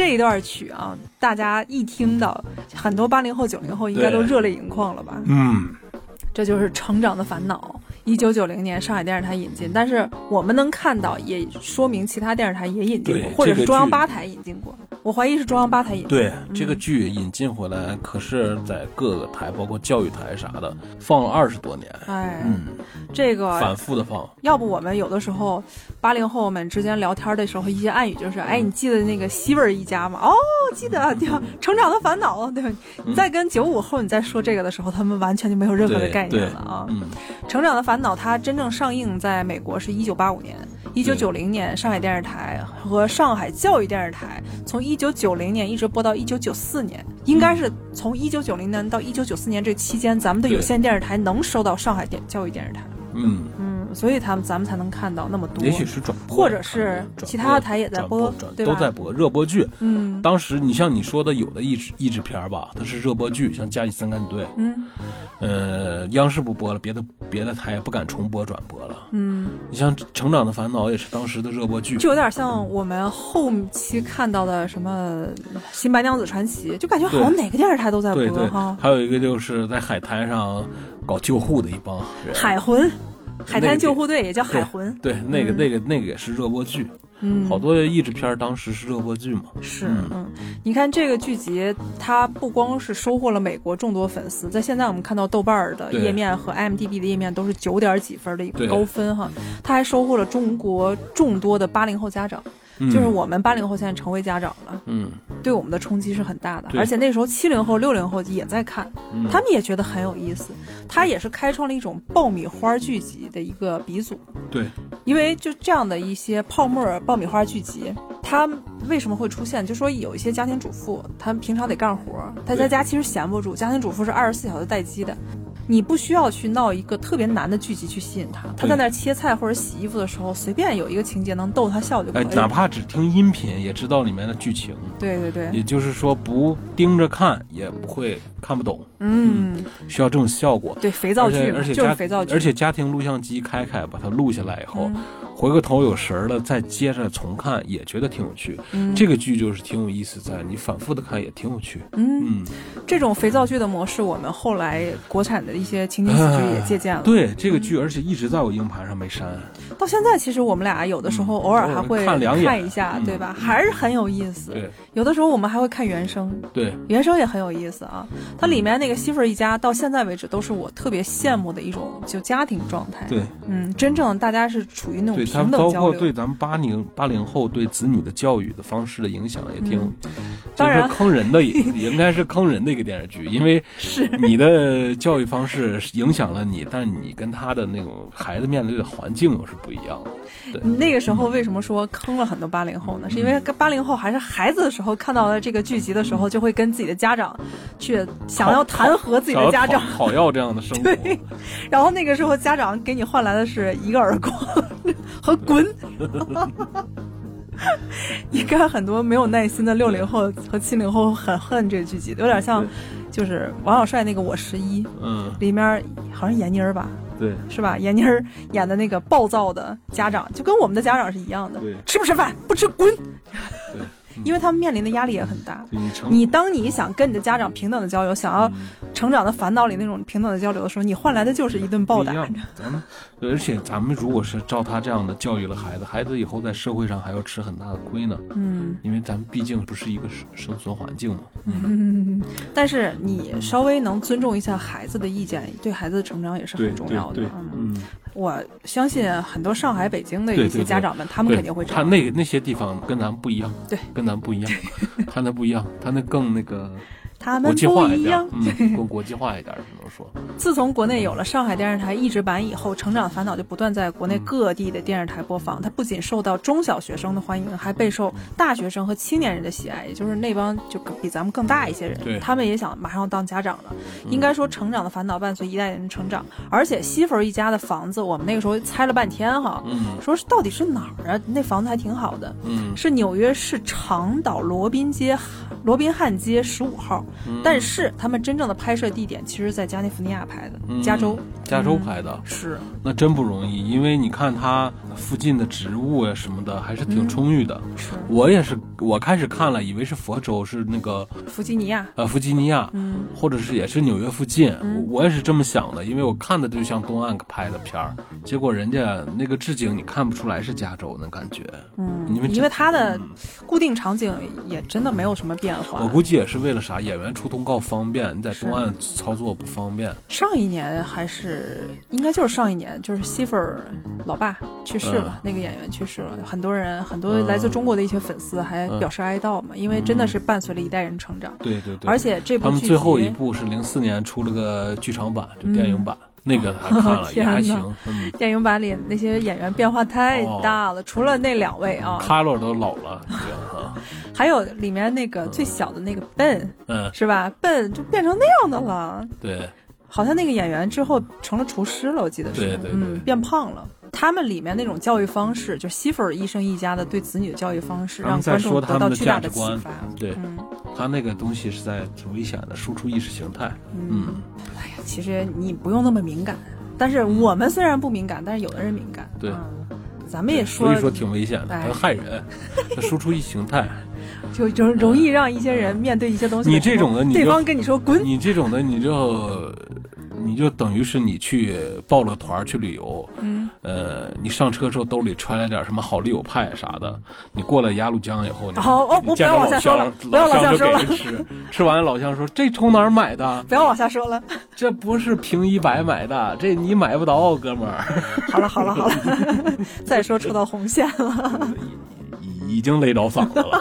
这一段曲啊，大家一听到，很多八零后、九零后应该都热泪盈眶了吧？嗯，这就是《成长的烦恼》，一九九零年上海电视台引进，但是我们能看到，也说明其他电视台也引进过，或者是中央八台引进过。我怀疑是中央八台引进。对这个剧引进回来，可是在各个台，包括教育台啥的，放了二十多年。哎，嗯，这个反复的放。要不我们有的时候八零后们之间聊天的时候，一些暗语就是：哎，你记得那个西味一家吗？哦，记得，对吧？成长的烦恼，对吧？你再跟九五后你再说这个的时候，他们完全就没有任何的概念了啊。嗯，成长的烦恼它真正上映在美国是一九八五年。一九九零年，上海电视台和上海教育电视台从一九九零年一直播到一九九四年，应该是从一九九零年到一九九四年这期间，咱们的有线电视台能收到上海电教育电视台。嗯嗯，所以他们咱们才能看到那么多。也许是转播，或者是其他的台也在播，对都在播热播剧。嗯，当时你像你说的，有的译制译制片吧，它是热播剧，像《家里三杆队》。嗯，呃，央视不播了，别的别的台也不敢重播转播了。嗯，你像《成长的烦恼》也是当时的热播剧，就有点像我们后期看到的什么《新白娘子传奇》，就感觉好像哪个电视台都在播哈。还有一个就是在海滩上。搞救护的一帮人，海魂，海滩救护队也叫海魂。对，那个那个那个也是热播剧，嗯，好多译制片当时是热播剧嘛。是，嗯，你看这个剧集，它不光是收获了美国众多粉丝，在现在我们看到豆瓣的页面和 IMDB 的页面都是九点几分的一个高分哈，它还收获了中国众多的八零后家长。就是我们八零后现在成为家长了，嗯，对我们的冲击是很大的。而且那时候七零后、六零后也在看，他们也觉得很有意思。他也是开创了一种爆米花剧集的一个鼻祖。对，因为就这样的一些泡沫爆米花剧集，它为什么会出现？就说有一些家庭主妇，她平常得干活，她在家其实闲不住。家庭主妇是二十四小时待机的。你不需要去闹一个特别难的剧集去吸引他，他在那切菜或者洗衣服的时候，随便有一个情节能逗他笑就可以。哎，哪怕只听音频也知道里面的剧情。对对对。也就是说，不盯着看也不会看不懂。嗯。需要这种效果。对，肥皂剧，而且就是肥皂剧。而且家庭录像机开开，把它录下来以后。回过头有神儿了，再接着重看也觉得挺有趣。嗯，这个剧就是挺有意思，在你反复的看也挺有趣。嗯，这种肥皂剧的模式，我们后来国产的一些情景喜剧也借鉴了。对这个剧，而且一直在我硬盘上没删。到现在，其实我们俩有的时候偶尔还会看两眼看一下，对吧？还是很有意思。对，有的时候我们还会看原声。对，原声也很有意思啊。它里面那个媳妇儿一家，到现在为止都是我特别羡慕的一种就家庭状态。对，嗯，真正大家是处于那种平等交流。对咱们八零八零后对子女的教育的方式的影响也挺，当然坑人的，也应该是坑人的一个电视剧，因为是你的教育方式影响了你，但你跟他的那种孩子面对的环境又是不一样的。对，那个时候为什么说坑了很多八零后呢？是因为八零后还是孩子的时候看到了这个剧集的时候，就会跟自己的家长去想要弹劾自己的家长，讨要这样的生活。对，然后那个时候家长给你换来的是一个耳光和滚。应该很多没有耐心的六零后和七零后很恨这个剧集，有点像，就是王小帅那个《我十一》，嗯，里面好像闫妮儿吧，对，是吧？闫妮儿演的那个暴躁的家长，就跟我们的家长是一样的，对，吃不吃饭？不吃滚。对。因为他们面临的压力也很大。你当你想跟你的家长平等的交流，想要成长的烦恼里那种平等的交流的时候，你换来的就是一顿暴打。咱们，而且咱们如果是照他这样的教育了孩子，孩子以后在社会上还要吃很大的亏呢。嗯，因为咱们毕竟不是一个生存环境嘛。嗯，但是你稍微能尊重一下孩子的意见，对孩子的成长也是很重要的。嗯。我相信很多上海、北京的一些家长们，他们肯定会。他那那些地方跟咱们不一样，对，跟咱不一样，他那不一样，他那更那个。他们不一样，嗯，更国际化一点，只能说。自从国内有了上海电视台译制版以后，《成长烦恼》就不断在国内各地的电视台播放。它不仅受到中小学生的欢迎，还备受大学生和青年人的喜爱，也就是那帮就比咱们更大一些人，他们也想马上要当家长了。应该说，《成长的烦恼》伴随一代人成长，而且西弗一家的房子，我们那个时候猜了半天哈，说是到底是哪儿啊？那房子还挺好的，是纽约市长岛罗宾街。罗宾汉街十五号，但是他们真正的拍摄地点其实，在加利福尼亚拍的，加州，加州拍的，是，那真不容易，因为你看它附近的植物呀什么的还是挺充裕的。是我也是，我开始看了，以为是佛州，是那个弗吉尼亚，呃弗吉尼亚，嗯，或者是也是纽约附近。嗯我我也是这么想的，因为我看的就像东岸拍的片儿，结果人家那个置景你看不出来是加州那感觉。嗯，因为因为它的固定场景也真的没有什么变化。我估计也是为了啥，演员出通告方便，你在东岸操作不方便。上一年还是应该就是上一年，就是西弗尔老爸去世了，嗯那个演员去世了，很多人很多来自中国的一些粉丝还嗯表示哀悼嘛，因为真的是伴随了一代人成长。对对对，而且这部他们剧最后一部是零四年出了个剧场版，就电影版，那个还看了，也还行。嗯，电影版里那些演员变化太大了，除了那两位啊，卡洛都老了。还有里面那个最小的那个 Ben 嗯，是吧？Ben 就变成那样的了，对，好像那个演员之后成了厨师了，我记得是，对对对嗯，变胖了。他们里面那种教育方式，就西弗尔医生一家的对子女的教育方式，让观众得到巨大的启发。对嗯，他那个东西是在挺危险的，输出意识形态。嗯，哎呀，其实你不用那么敏感，但是我们虽然不敏感，但是有的人敏感。对嗯咱们也说，所以说挺危险的，哎它害人，它输出意识形态。就容容易让一些人面对一些东西，你这种的你对方跟你说滚，你这种的，你就你就等于是你去报了团儿去旅游，嗯，呃，你上车之后兜里揣了点什么好丽友派啥的，你过了鸭绿江以后，你好哦不要往下说了老不要往下说了人吃，吃完老乡说这从哪儿买的？不要往下说了。这不是平一百买的，这你买不到，哥们儿，好了好了好了，再说触到红线了。已已经勒着嗓子了。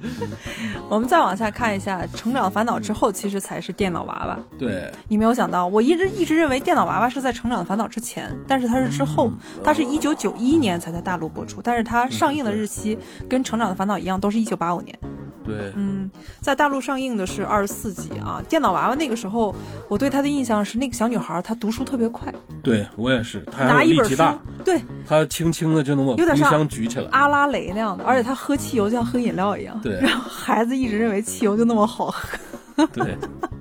我们再往下看一下，《成长烦恼》之后，其实才是电脑娃娃。对，你没有想到，我一直一直认为电脑娃娃是在《成长烦恼》之前，但是它是之后，它是一九九一年才在大陆播出，但是它上映的日期跟《成长的烦恼》一样，都是一九八五年。对，嗯，在大陆上映的是二十四集啊。电脑娃娃那个时候，我对她的印象是那个小女孩，她读书特别快，对我也是，她还拿一本大，，对，她轻轻的就能把冰箱举起来。阿拉蕾那样的，而且她喝汽油就像喝饮料一样。对然后孩子一直认为汽油就那么好喝。对，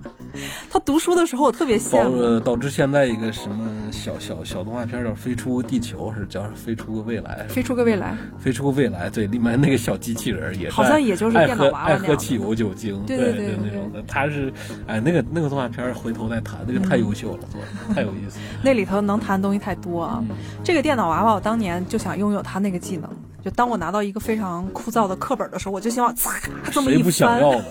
她读书的时候我特别羡慕。呃导致现在一个什么小小小动画片叫《飞出地球》，是叫《飞出个未来》。飞出个未来，飞出个未来，对，里面那个小机器人也是好像也就是爱电脑喝娃娃爱喝汽油酒精，对对对那种的。他是，哎，那个那个动画片回头再谈，那个太优秀了，做的太有意思了。那里头能谈的东西太多啊。嗯这个电脑娃娃，我当年就想拥有它那个技能。就当我拿到一个非常枯燥的课本的时候，我就希望呲这么一谁不想翻，要呢？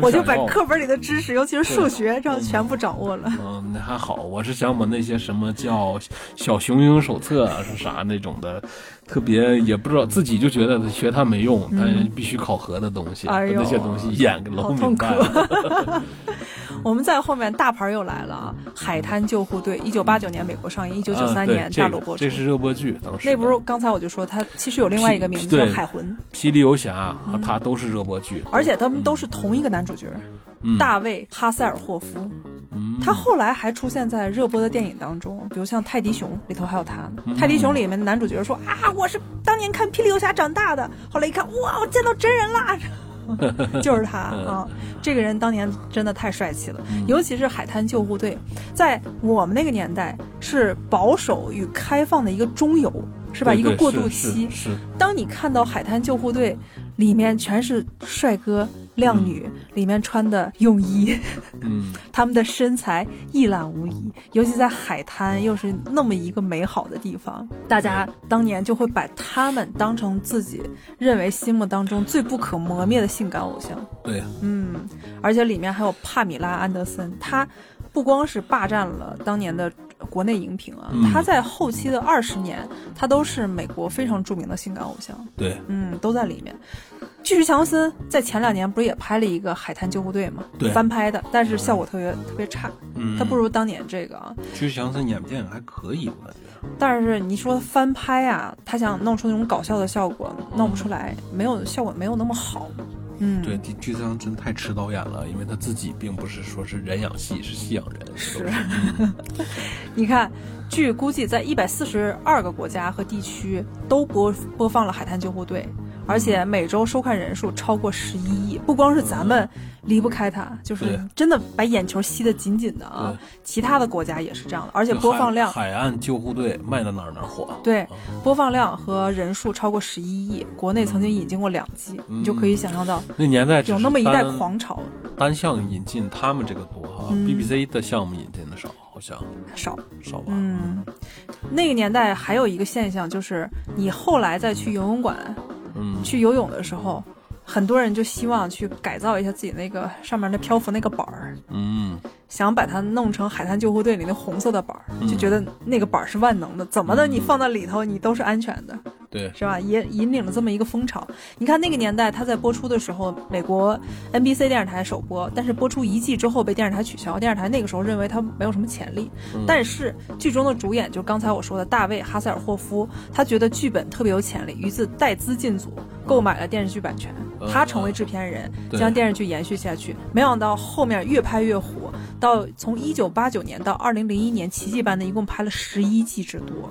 我就？把课本里的知识，尤其是数学，这样全部掌握了。嗯，那还好，我是想把那些什么叫小雄鹰手册啊，是啥那种的，特别也不知道自己就觉得学它没用，但是必须考核的东西，那些东西演给好弄痛苦明白了。我们在后面大牌又来了啊，《海滩救护队》，一九八九年美国上映，一九九三年大陆播出。这是热播剧，当时那不是刚才我就说它其实有另外一个名字叫《海魂》，霹雳游侠和他都是热播剧，而且他们都是同一个男主角，嗯大卫·哈塞尔霍夫。嗯他后来还出现在热播的电影当中，比如像《泰迪熊》里头还有他呢。嗯泰迪熊》里面的男主角说啊，我是当年看《霹雳游侠》长大的，后来一看，哇，我见到真人啦！就是他啊，这个人当年真的太帅气了，嗯尤其是海滩救护队，在我们那个年代是保守与开放的一个中游，是吧？对对一个过渡是期。是是当你看到海滩救护队里面全是帅哥靓女，里面穿的泳衣，嗯，他们的身材一览无遗，尤其在海滩，又是那么一个美好的地方，大家当年就会把他们当成自己认为心目当中最不可磨灭的性感偶像。对，嗯，而且里面还有帕米拉·安德森，她不光是霸占了当年的国内荧屏啊，嗯。她在后期的二十年，她都是美国非常著名的性感偶像。对，嗯，都在里面。巨石强森在前两年不是也拍了一个《海滩救护队》吗？对翻拍的，但是效果特别特别差，嗯，他不如当年这个啊。巨石强森演电影还可以，我感觉。但是你说翻拍啊，他想弄出那种搞笑的效果，弄不出来，没有效果，没有那么好。嗯，对，巨巨石强森太吃导演了，因为他自己并不是说是人养戏，是戏养人。是。你看，据估计在一百四十二个国家和地区都播播放了《海滩救护队》，而且每周收看人数超过十一亿。不光是咱们离不开它，就是真的把眼球吸得紧紧的啊。其他的国家也是这样的，而且播放量，海岸救护队卖到哪儿哪儿火。对，播放量和人数超过十一亿。国内曾经引进过两季，你就可以想象到那年代有那么一代狂潮。单项引进他们这个多哈，BBC 的项目引进的少。好像少少吧。嗯，那个年代还有一个现象，就是你后来再去游泳馆，嗯，去游泳的时候，很多人就希望去改造一下自己那个上面那漂浮那个板儿，嗯，想把它弄成海滩救护队里那红色的板儿，就觉得那个板儿是万能的，怎么的你放到里头你都是安全的。对，是吧？也引领了这么一个风潮。你看那个年代，它在播出的时候，美国 NBC 电视台首播，但是播出一季之后被电视台取消。电视台那个时候认为它没有什么潜力。但是剧中的主演，就刚才我说的大卫·哈塞尔霍夫，他觉得剧本特别有潜力，于是带资进组购买了电视剧版权，他成为制片人，将电视剧延续下去。没想到后面越拍越火，到从一九八九年到二零零一年，奇迹般的一共拍了十一季之多，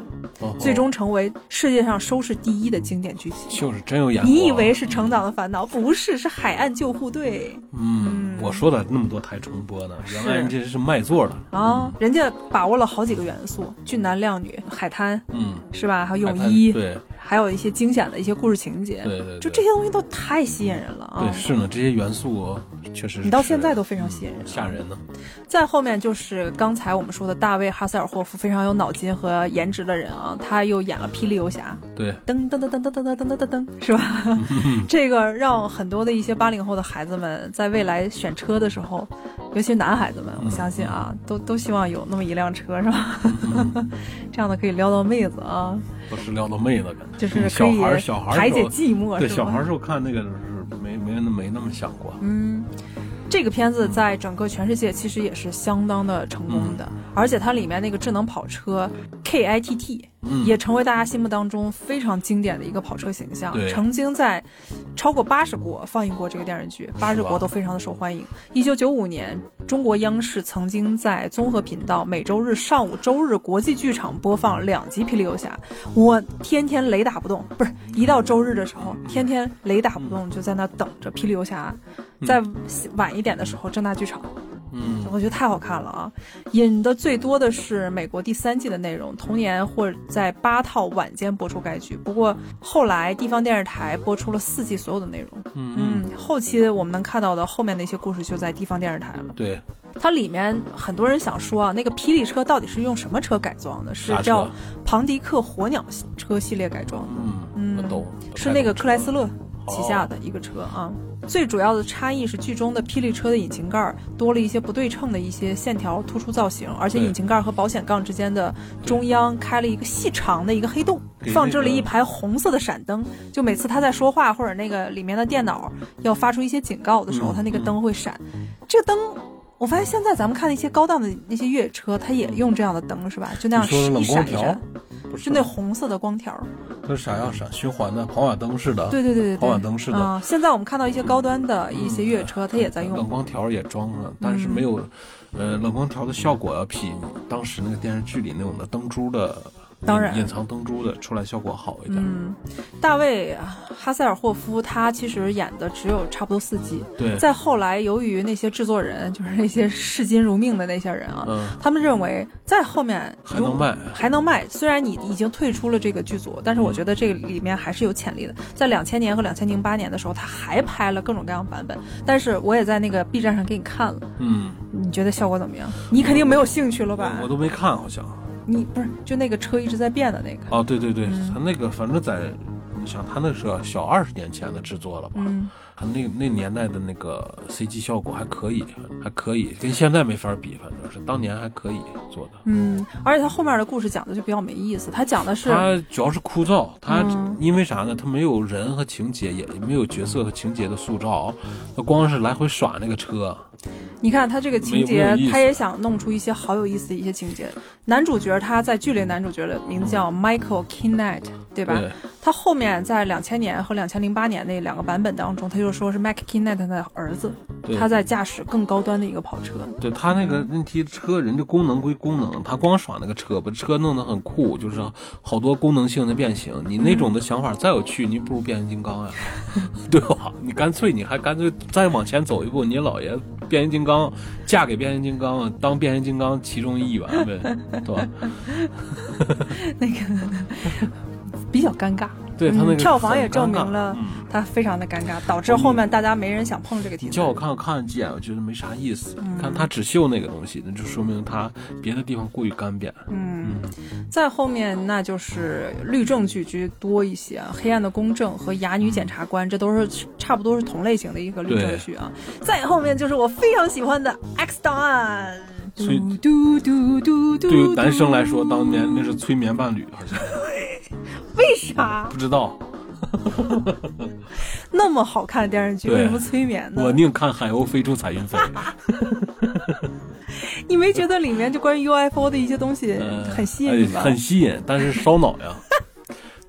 最终成为世界上收视。是第一的经典剧情，就是真有眼光。你以为是《成长的烦恼》，不是，是《海岸救护队》。嗯，我说的那么多台重播呢，原来人家是卖座的啊！人家把握了好几个元素：俊男靓女、海滩，嗯，是吧？还有泳衣，对。还有一些惊险的一些故事情节，对对，就这些东西都太吸引人了啊！对，是呢，这些元素确实，你到现在都非常吸引人，吓人呢。再后面就是刚才我们说的大卫·哈塞尔霍夫，非常有脑筋和颜值的人啊，他又演了《霹雳游侠》，对，噔噔噔噔噔噔噔噔噔噔，是吧？这个让很多的一些八零后的孩子们在未来选车的时候，尤其男孩子们，我相信啊，都都希望有那么一辆车，是吧？这样的可以撩到妹子啊。不是撩到妹子的，就是小孩小孩排解寂寞。对，小孩时候看那个是没没没那么想过。嗯，这个片子在整个全世界其实也是相当的成功的，而且它里面那个智能跑车 KITT。也成为大家心目当中非常经典的一个跑车形象。曾经在超过八十国放映过这个电视剧，八十国都非常的受欢迎。一九九五年，中国央视曾经在综合频道每周日上午、周日国际剧场播放两集《霹雳游侠》，我天天雷打不动，不是一到周日的时候，天天雷打不动就在那等着《霹雳游侠》。在晚一点的时候，正大剧场。嗯，我觉得太好看了啊！引的最多的是美国第三季的内容，同年或在八套晚间播出该剧。不过后来地方电视台播出了四季所有的内容。嗯，后期我们能看到的后面那些故事就在地方电视台了。对，它里面很多人想说啊，那个霹雳车到底是用什么车改装的？是叫庞迪克火鸟车系列改装的。嗯，嗯，是那个克莱斯勒旗下的一个车啊。最主要的差异是，剧中的霹雳车的引擎盖多了一些不对称的一些线条突出造型，而且引擎盖和保险杠之间的中央开了一个细长的一个黑洞，放置了一排红色的闪灯。就每次他在说话或者那个里面的电脑要发出一些警告的时候，他那个灯会闪。这个灯，我发现现在咱们看那些高档的那些越野车，它也用这样的灯是吧？就那样一闪一闪。是那红色的光条，它是啥样闪？循环的跑马灯似的。对对对对，跑马灯似的。啊，现在我们看到一些高端的一些越野车，它也在用冷光条也装了，但是没有，呃，冷光条的效果要比当时那个电视剧里那种的灯珠的。当然，隐藏灯珠的出来效果好一点。嗯，大卫哈塞尔霍夫他其实演的只有差不多四集。对，再后来，由于那些制作人，就是那些视金如命的那些人啊，他们认为在后面还能卖，还能卖。虽然你已经退出了这个剧组，但是我觉得这个里面还是有潜力的。在两千年和两千零八年的时候，他还拍了各种各样版本。但是我也在那个 B 站上给你看了。嗯，你觉得效果怎么样？你肯定没有兴趣了吧？我都没看，好像。你不是就那个车一直在变的那个哦，对对对，他那个反正在，你想他那是小二十年前的制作了吧？嗯，他那那年代的那个 CG 效果还可以，还可以，跟现在没法比，反正是当年还可以做的。嗯，而且他后面的故事讲的就比较没意思，他讲的是他主要是枯燥，他因为啥呢？他没有人和情节，也没有角色和情节的塑造，他光是来回耍那个车。你看他这个情节，他也想弄出一些好有意思的一些情节。男主角他在剧里男主角的名字叫 Michael Kinnett，对吧？他后面在两千年和两千零八年那两个版本当中，他就说是 Michael Kinnett 的儿子，他在驾驶更高端的一个跑车。对他那个问题，车人家功能归功能，他光耍那个车，把车弄得很酷，就是好多功能性的变形。你那种的想法再有趣，你不如变形金刚呀，对吧？你干脆你还干脆再往前走一步，你老爷变形金刚嫁给变形金刚，当变形金刚其中一员呗，对吧？那个比较尴尬。对他那个票房也证明了，他非常的尴尬，导致后面大家没人想碰这个题材。叫我看看几眼，我觉得没啥意思。看他只秀那个东西，那就说明他别的地方过于干瘪。嗯，再后面那就是律政剧居多一些，《黑暗的公正》和《哑女检察官》，这都是差不多是同类型的一个律政剧啊。再后面就是我非常喜欢的《X 档案》。嘟嘟嘟嘟嘟。对于男生来说，当年那是催眠伴侣，好像。为啥？不知道。那么好看的电视剧，为什么催眠呢？我宁看海鸥飞出彩云飞。你没觉得里面就关于 UFO 的一些东西很吸引你吗？很吸引，但是烧脑呀。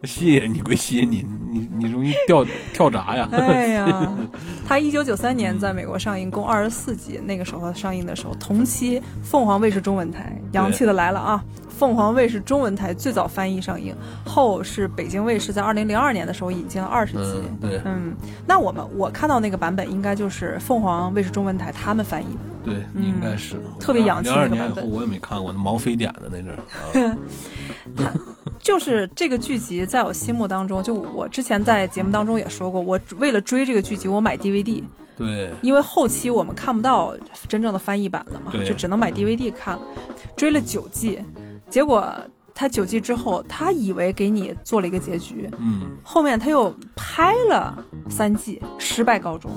吸引你归吸引你，你你容易掉跳闸呀。哎呀，他一九九三年在美国上映，共二十四集。那个时候上映的时候，同期凤凰卫视中文台，洋气的来了啊！凤凰卫视中文台最早翻译上映，后是北京卫视在二零零二年的时候引进了二十集。对，嗯，那我们我看到那个版本应该就是凤凰卫视中文台他们翻译的。对，应该是特别洋气的版本。我也没看过，那毛飞点的那阵。就是这个剧集在我心目当中，就我之前在节目当中也说过，我为了追这个剧集，我买 DVD。对，因为后期我们看不到真正的翻译版了嘛，就只能买 DVD 看了。追了九季。结果他九季之后，他以为给你做了一个结局，嗯，后面他又拍了三季，失败告终，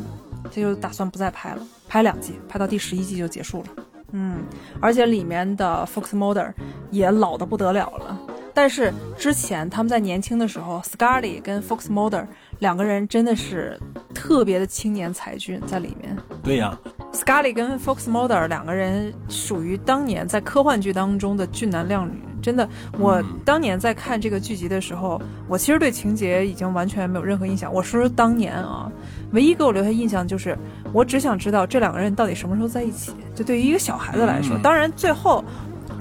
他就打算不再拍了，拍两季，拍到第十一季就结束了，嗯，而且里面的 Fox Mulder 也老的不得了了，但是之前他们在年轻的时候，Scully 跟 Fox Mulder 两个人真的是特别的青年才俊在里面，对呀。Scully 跟 Fox Mulder 两个人属于当年在科幻剧当中的俊男靓女，真的。我当年在看这个剧集的时候，我其实对情节已经完全没有任何印象。我说说当年啊，唯一给我留下印象就是，我只想知道这两个人到底什么时候在一起。就对于一个小孩子来说，当然最后。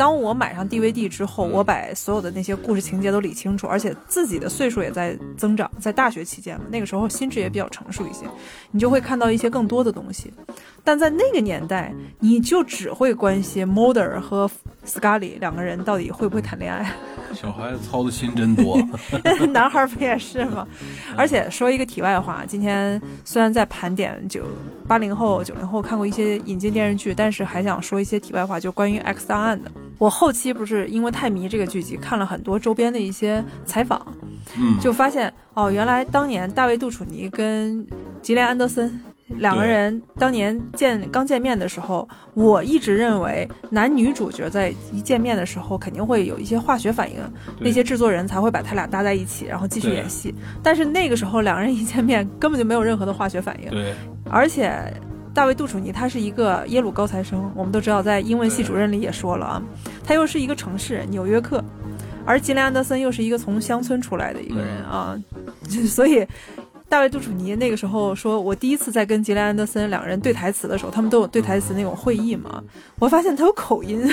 当我买上 DVD 之后，我把所有的那些故事情节都理清楚，而且自己的岁数也在增长，在大学期间嘛，那个时候心智也比较成熟一些，你就会看到一些更多的东西。但在那个年代，你就只会关心 Mulder 和 Scully 两个人到底会不会谈恋爱。小孩子操的心真多，男孩不也是吗？而且说一个题外话，今天虽然在盘点九八零后、九零后看过一些引进电视剧，但是还想说一些题外话，就关于 X 档案的。我后期不是因为太迷这个剧集，看了很多周边的一些采访，嗯，就发现哦，原来当年大卫杜楚尼跟吉莲安德森。两个人当年见刚见面的时候，我一直认为男女主角在一见面的时候肯定会有一些化学反应，那些制作人才会把他俩搭在一起，然后继续演戏。但是那个时候两个人一见面根本就没有任何的化学反应。对，而且大卫杜楚尼他是一个耶鲁高材生，我们都知道在英文系主任里也说了啊，他又是一个城市纽约客，而吉连安德森又是一个从乡村出来的一个人啊，所以。大卫·杜楚尼那个时候说：“我第一次在跟吉连·安德森两个人对台词的时候，他们都有对台词那种会议嘛。我发现他有口音，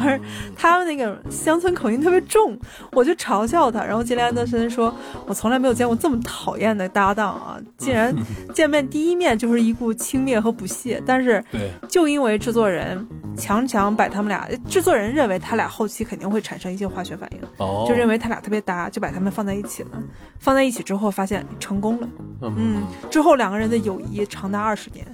而他们那个乡村口音特别重，我就嘲笑他。然后吉连·安德森说：‘我从来没有见过这么讨厌的搭档啊！竟然 见面第一面就是一股轻蔑和不屑。’但是，就因为制作人强强把他们俩，制作人认为他俩后期肯定会产生一些化学反应，就认为他俩特别搭，就把他们放在一起了。放在一起之后，发现成功。”嗯，之后两个人的友谊长达二十年，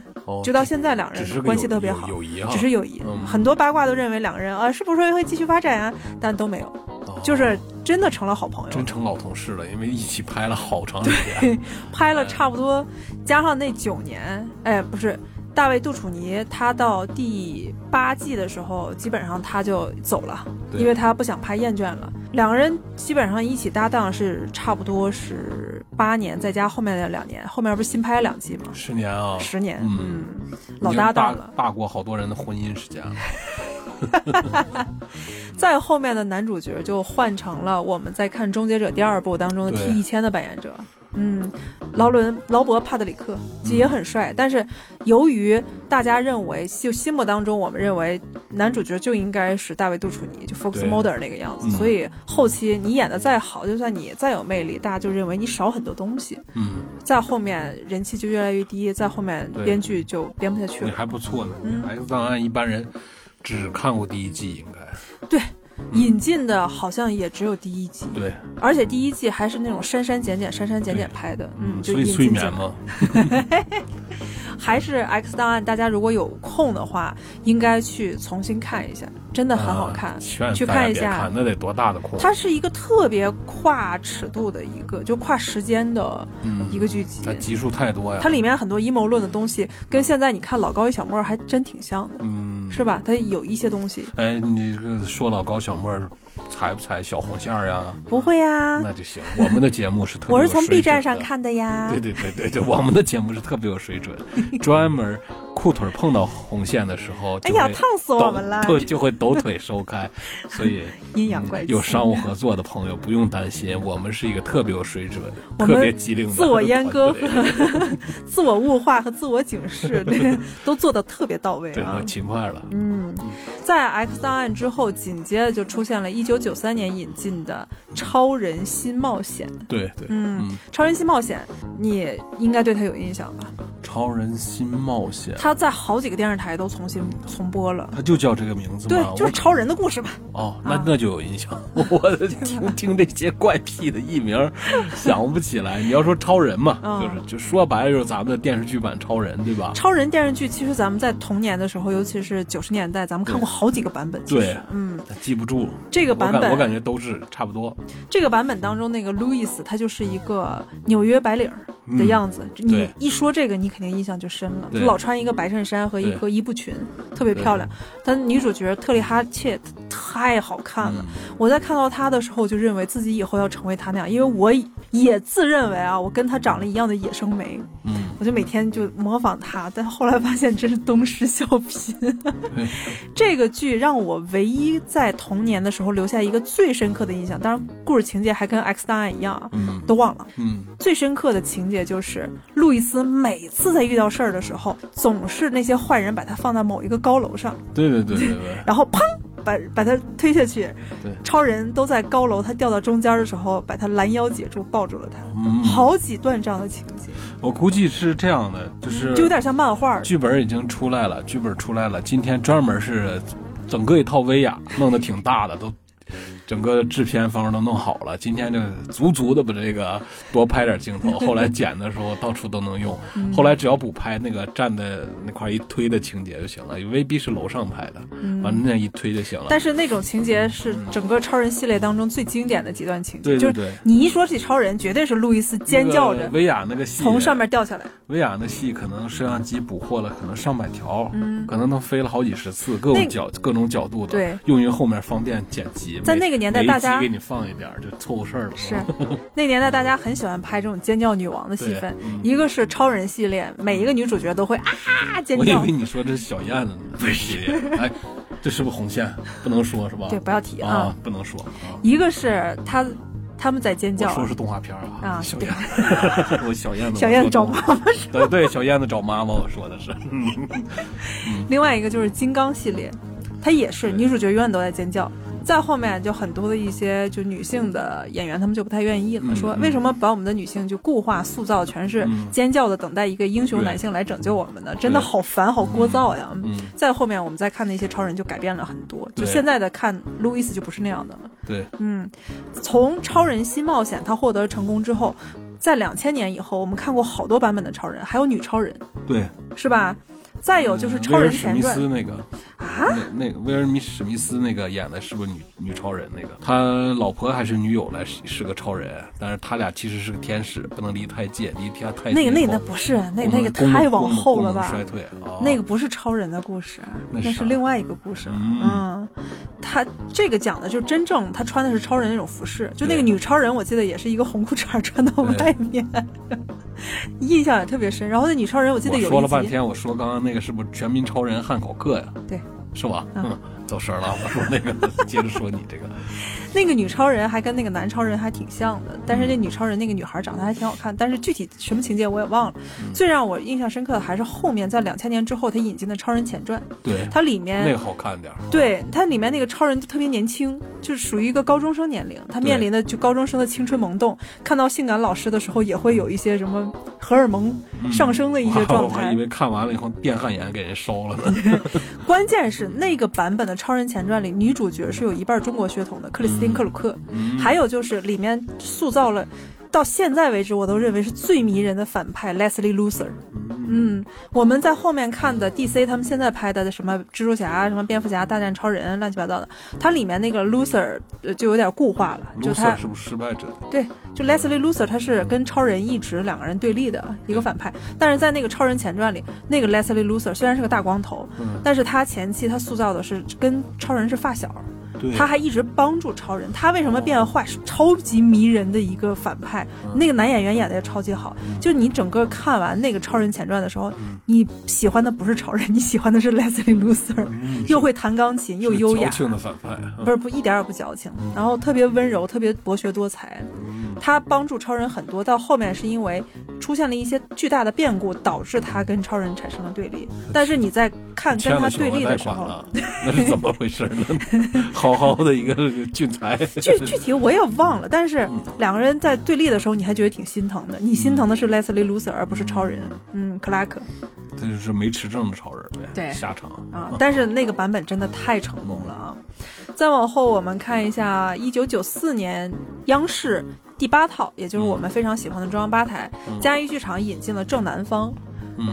直到现在两人关系特别好，友谊只是友谊。很多八卦都认为两个人啊，是不是会继续发展啊？但都没有，就是真的成了好朋友，真成老同事了，因为一起拍了好长时间，拍了差不多加上那九年，哎，不是。大卫·杜楚尼，他到第八季的时候，基本上他就走了，因为他不想拍厌倦了。两个人基本上一起搭档是差不多是八年，再加后面的两年，后面不是新拍两季吗？十年啊，十年，嗯，老搭档了，大过好多人的婚姻时间了。再后面的男主角就换成了我们在看《终结者》第二部当中的 T 一千的扮演者。嗯，劳伦劳勃帕德里克其实也很帅，但是由于大家认为，就心目当中我们认为男主角就应该是大卫杜楚尼，就 Fox Mulder 那个样子，所以后期你演的再好，就算你再有魅力，大家就认为你少很多东西。嗯，在后面人气就越来越低，在后面编剧就编不下去了。还不错呢，《嗯 X 档案》一般人只看过第一季，应该对。引进的好像也只有第一季，对，而且第一季还是那种删删减减、删删减减拍的，嗯，就以催眠吗？还是 X 档案，大家如果有空的话，应该去重新看一下，真的很好看。去看一下，那得多大的空？它是一个特别跨尺度的一个，就跨时间的一个剧集。它集数太多呀。它里面很多阴谋论的东西，跟现在你看老高与小莫还真挺像的，嗯，是吧？它有一些东西。哎，你说老高小莫。踩不踩小红线呀？不会呀，那就行。我们的节目是特别我是从 B 站上看的呀。对对对对对，我们的节目是特别有水准，专门。裤腿碰到红线的时候，哎呀，烫死我们了！就就会抖腿收开，所以 阴阳怪气。有商务合作的朋友不用担心，我们是一个特别有水准、特别机灵的自我阉割和 自我物化和自我警示，对，都做的特别到位啊，勤快了。嗯，在 X 档案之后，紧接着就出现了1993年引进的《超人新冒险》。对对，嗯，《超人新冒险》你应该对他有印象吧？超人新冒险，他在好几个电视台都重新重播了。他就叫这个名字吗？对，就是超人的故事吧。哦，那那就有印象。我听听这些怪癖的艺名，想不起来。你要说超人嘛，就是就说白了就是咱们的电视剧版超人，对吧？超人电视剧其实咱们在童年的时候，尤其是九十年代，咱们看过好几个版本。对，嗯，记不住这个版本，我感觉都是差不多。这个版本当中，那个路易斯他就是一个纽约白领的样子。你一说这个，你。肯定印象就深了，就老穿一个白衬衫和一个衣布裙，特别漂亮。但女主角特里哈切太好看了，我在看到她的时候，就认为自己以后要成为她那样，因为我也自认为啊，我跟她长了一样的野生眉。嗯，我就每天就模仿她，但后来发现真是东施效颦。这个剧让我唯一在童年的时候留下一个最深刻的印象，当然故事情节还跟 X 档案一样，嗯，都忘了。嗯，最深刻的情节就是路易斯每次。在遇到事儿的时候，总是那些坏人把他放在某一个高楼上，对对对对对，然后砰，把把他推下去。对，超人都在高楼，他掉到中间的时候，把他拦腰截住，抱住了他。嗯，好几段这样的情节。我估计是这样的，就是就有点像漫画。剧本已经出来了，剧本出来了，今天专门是整个一套威亚弄得挺大的都。整个制片方都弄好了，今天就足足的把这个多拍点镜头，后来剪的时候到处都能用。后来只要补拍那个站的那块一推的情节就行了，未必是楼上拍的，完那一推就行了。但是那种情节是整个超人系列当中最经典的几段情节，就是你一说起超人，绝对是路易斯尖叫着维亚那个戏从上面掉下来。维亚那戏可能摄像机捕获了可能上百条，嗯，可能能飞了好几十次，各种角各种角度的，对，用于后面方便剪辑。在那个年代，大家。给你放一点就凑合事儿了。是，那年代大家很喜欢拍这种尖叫女王的戏份。一个是超人系列，每一个女主角都会啊尖叫。我以为你说这是小燕子呢。系列，哎，这是不是红线？不能说是吧？对，不要提啊，不能说。一个是他他们在尖叫。说是动画片啊。啊，小燕。我小燕子。小燕子找妈妈。对对，小燕子找妈妈，我说的是。另外一个就是金刚系列，它也是女主角永远都在尖叫。再后面就很多的一些就女性的演员，他们就不太愿意了，说为什么把我们的女性就固化塑造全是尖叫的，等待一个英雄男性来拯救我们呢？真的好烦，好聒噪呀！再后面我们再看那些超人就改变了很多，就现在的看路易斯就不是那样的了。对，嗯，从超人新冒险他获得成功之后，在两千年以后，我们看过好多版本的超人，还有女超人，对，是吧？再有就是《超人前传》那个啊，那那个威尔米史密斯那个演的是不是女女超人？那个他老婆还是女友来是是个超人，但是他俩其实是个天使，不能离太近，离他太。那个那个那不是，那那个太往后了吧？衰退，那个不是超人的故事，那是另外一个故事。嗯，他这个讲的就真正他穿的是超人那种服饰，就那个女超人，我记得也是一个红裤衩穿到外面，印象也特别深。然后那女超人，我记得有说了半天，我说刚刚那个是不是全民超人汉考克呀？对，是吧？嗯。走神了，我说那个，接着说你这个，那个女超人还跟那个男超人还挺像的，但是那女超人那个女孩长得还挺好看，但是具体什么情节我也忘了。最让我印象深刻的还是后面在两千年之后他引进的《超人前传》，对，它里面那个好看点对，它里面那个超人就特别年轻，就是属于一个高中生年龄，他面临的就高中生的青春萌动，看到性感老师的时候也会有一些什么荷尔蒙上升的一些状态。我还以为看完了以后电焊眼给人烧了呢。关键是那个版本的。《超人前传》里女主角是有一半中国血统的，克里斯汀·克鲁克。还有就是里面塑造了，到现在为止我都认为是最迷人的反派 Leslie Luthor。嗯，我们在后面看的 DC 他们现在拍的什么蜘蛛侠、什么蝙蝠侠大战超人，乱七八糟的，它里面那个 Luthor 就有点固化了。就他是不是失败者？对，就 Leslie Luthor 他是跟超人一直两个人对立的一个反派。但是在那个超人前传里，那个 Leslie Luthor 虽然是个大光头，但是他前期他塑造的是跟超人是发小。他还一直帮助超人，他为什么变坏？是超级迷人的一个反派，那个男演员演的也超级好。就你整个看完那个超人前传的时候，你喜欢的不是超人，你喜欢的是 Leslie Luthor，又会弹钢琴又优雅。矫情的反派，不是不一点也不矫情，然后特别温柔，特别博学多才。他帮助超人很多，到后面是因为出现了一些巨大的变故，导致他跟超人产生了对立。但是你在看跟他对立的时候，那是怎么回事呢？好好的一个俊才，具具体我也忘了。但是两个人在对立的时候，你还觉得挺心疼的。你心疼的是 Leslie Luthor，而不是超人。嗯，克拉克，他就是没持证的超人呗。对，下场啊！但是那个版本真的太成功了啊！再往后，我们看一下一九九四年央视。第八套，也就是我们非常喜欢的中央八台嘉义剧场引进了《正南方》，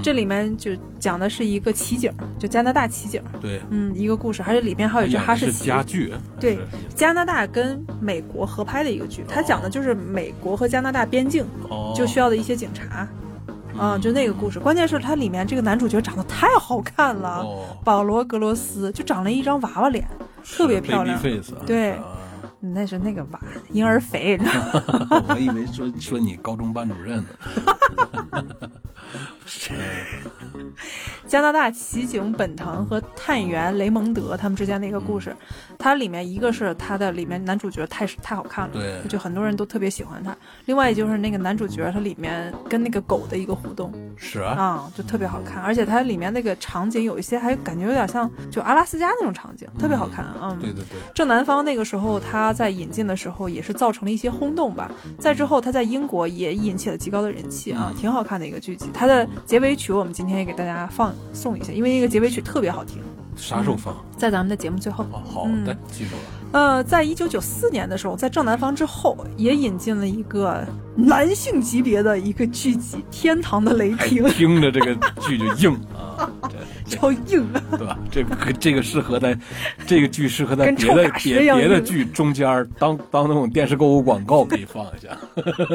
这里面就讲的是一个奇景，就加拿大奇景。对，嗯，一个故事，而且里边还有一只哈士奇。家具。对，加拿大跟美国合拍的一个剧，它讲的就是美国和加拿大边境就需要的一些警察，嗯，就那个故事。关键是它里面这个男主角长得太好看了，保罗·格罗斯就长了一张娃娃脸，特别漂亮。对。那是那个吧，婴儿肥。我以为说说你高中班主任呢。加拿大骑警本藤和探员雷蒙德他们之间的一个故事，它里面一个是他的里面男主角太太好看了，对，就很多人都特别喜欢他。另外就是那个男主角他里面跟那个狗的一个互动，是啊，就特别好看。而且它里面那个场景有一些还感觉有点像就阿拉斯加那种场景，特别好看。嗯，对对对。正南方那个时候他在引进的时候也是造成了一些轰动吧。在之后他在英国也引起了极高的人气啊，挺好看的一个剧集。它的结尾曲我们今天也给大家放送一下，因为那个结尾曲特别好听。啥时候放？在咱们的节目最后。好的，记住了。呃，在一九九四年的时候，在正南方之后，也引进了一个男性级别的一个剧集《天堂的雷霆》。听着这个剧就硬啊。超硬，对吧？这个这个适合在，这个剧适合在别的别别的剧中间当当那种电视购物广告可以放一下。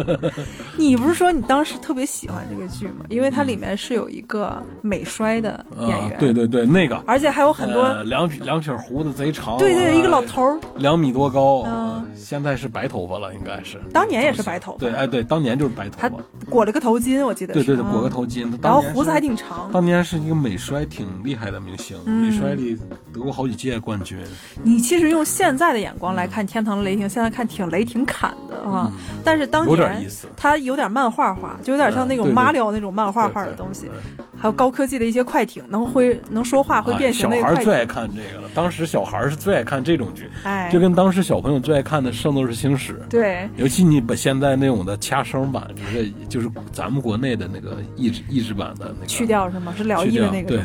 你不是说你当时特别喜欢这个剧吗？因为它里面是有一个美衰的演员，对对对，那个，而且还有很多两两撇胡子贼长，对对，一个老头儿，两米多高，现在是白头发了，应该是，当年也是白头发，对，哎对，当年就是白头发，他裹了个头巾，我记得，对对对，裹个头巾，然后胡子还挺长，当年是一个美衰挺。厉害的明星，美摔里得过好几届冠军。你其实用现在的眼光来看《天堂雷霆》，现在看挺雷挺砍的啊。但是当年他有点漫画化，就有点像那种马里奥那种漫画化的东西。还有高科技的一些快艇，能会能说话会变形。小孩最爱看这个了，当时小孩是最爱看这种剧，哎就跟当时小朋友最爱看的《圣斗士星矢》。对，尤其你把现在那种的掐声版，就是就是咱们国内的那个译制译制版的那个去掉是吗？是辽译的那个。对。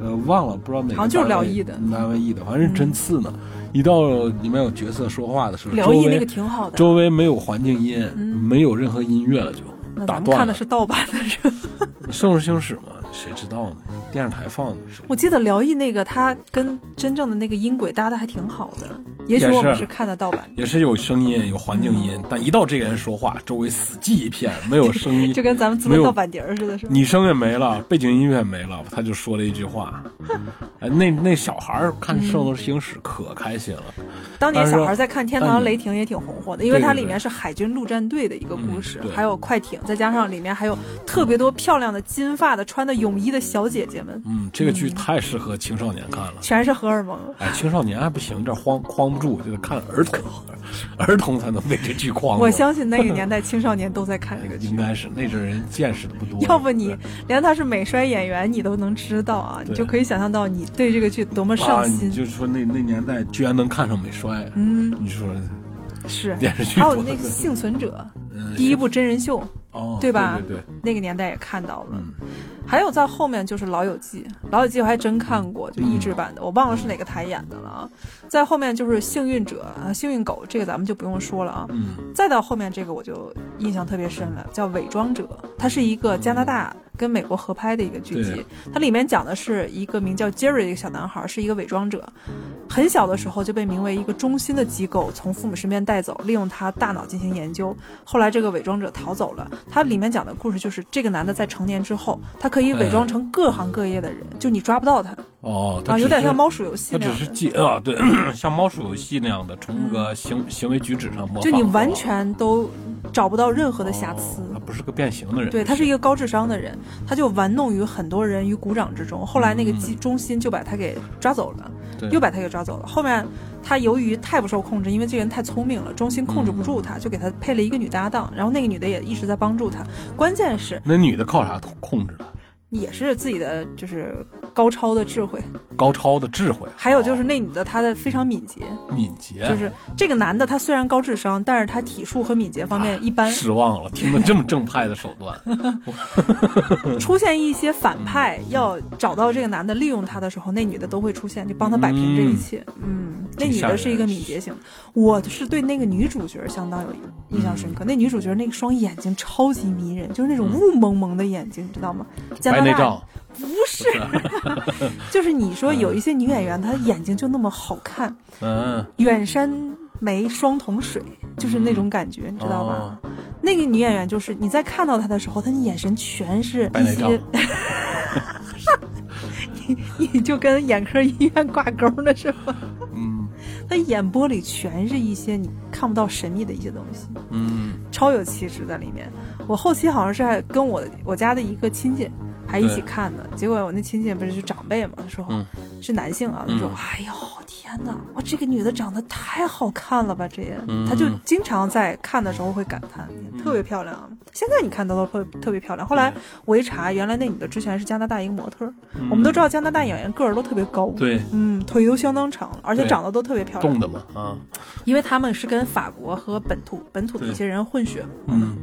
呃，忘了，不知道哪个。好像就是辽艺的，南文译的，反正真刺呢。一到里面有角色说话的时候，辽艺那个挺好的。周围没有环境音，没有任何音乐了，就那咱们看的是盗版的，是。圣斗士星矢嘛，谁知道呢？电视台放的。我记得辽艺那个，他跟真正的那个音轨搭的还挺好的。也许我们是看的盗版，也是有声音、有环境音，但一到这个人说话，周围死寂一片，没有声音，就跟咱们自个盗版碟似的，是吧？你声也没了，背景音乐没了，他就说了一句话。哎，那那小孩看《圣斗士星矢》可开心了。当年小孩在看《天堂雷霆》也挺红火的，因为它里面是海军陆战队的一个故事，还有快艇，再加上里面还有特别多漂亮的金发的穿的泳衣的小姐姐们。嗯，这个剧太适合青少年看了，全是荷尔蒙。哎，青少年还不行，这框框不住，就得看儿童，儿童才能被这剧框。我相信那个年代青少年都在看这个剧，应该是那阵人见识的不多。要不你连他是美衰演员你都能知道啊，你就可以想象到你对这个剧多么上心。就是说那那年代居然能看上美衰，嗯，你说是电视剧还有那个幸存者，第一部真人秀，哦，对吧？对对，那个年代也看到了。还有在后面就是《老友记》，《老友记》我还真看过，就译制版的，我忘了是哪个台演的了啊。在后面就是《幸运者》啊，《幸运狗》这个咱们就不用说了啊。嗯。再到后面这个我就印象特别深了，叫《伪装者》，它是一个加拿大跟美国合拍的一个剧集，它里面讲的是一个名叫 Jerry 的一个小男孩，是一个伪装者，很小的时候就被名为一个中心的机构从父母身边带走，利用他大脑进行研究。后来这个伪装者逃走了，他里面讲的故事就是这个男的在成年之后，他可以伪装成各行各业的人，就你抓不到他。哦，啊，有点像猫鼠游戏，他只是记啊，对，像猫鼠游戏那样的，从那个行行为举止上模仿，就你完全都找不到任何的瑕疵。他不是个变形的人，对他是一个高智商的人，他就玩弄于很多人于股掌之中。后来那个机中心就把他给抓走了，又把他给抓走了。后面他由于太不受控制，因为这个人太聪明了，中心控制不住他，就给他配了一个女搭档，然后那个女的也一直在帮助他。关键是那女的靠啥控制的？也是自己的，就是高超的智慧，高超的智慧。还有就是那女的，她的非常敏捷，敏捷。就是这个男的，他虽然高智商，但是他体术和敏捷方面一般。失望了，听了这么正派的手段。出现一些反派要找到这个男的利用他的时候，那女的都会出现，就帮他摆平这一切。嗯，那女的是一个敏捷型。我是对那个女主角相当有印象深刻。那女主角那双眼睛超级迷人，就是那种雾蒙蒙的眼睛，你知道吗？白内障？不是，就是你说有一些女演员，她眼睛就那么好看。嗯，远山眉，双瞳水，就是那种感觉，你知道吗？那个女演员就是你在看到她的时候，她的眼神全是一些，你你就跟眼科医院挂钩了是吗？嗯，她眼波里全是一些你看不到神秘的一些东西。嗯，超有气质在里面。我后期好像是还跟我我家的一个亲戚。还一起看的，结果我那亲戚不是是长辈嘛，他说是男性啊，他说哎呦天哪，哇这个女的长得太好看了吧，这也，他就经常在看的时候会感叹，特别漂亮。现在你看到都特特别漂亮。后来我一查，原来那女的之前是加拿大一个模特。我们都知道加拿大演员个儿都特别高，对，嗯，腿都相当长，而且长得都特别漂亮。重的嘛，啊，因为他们是跟法国和本土本土的一些人混血。嗯，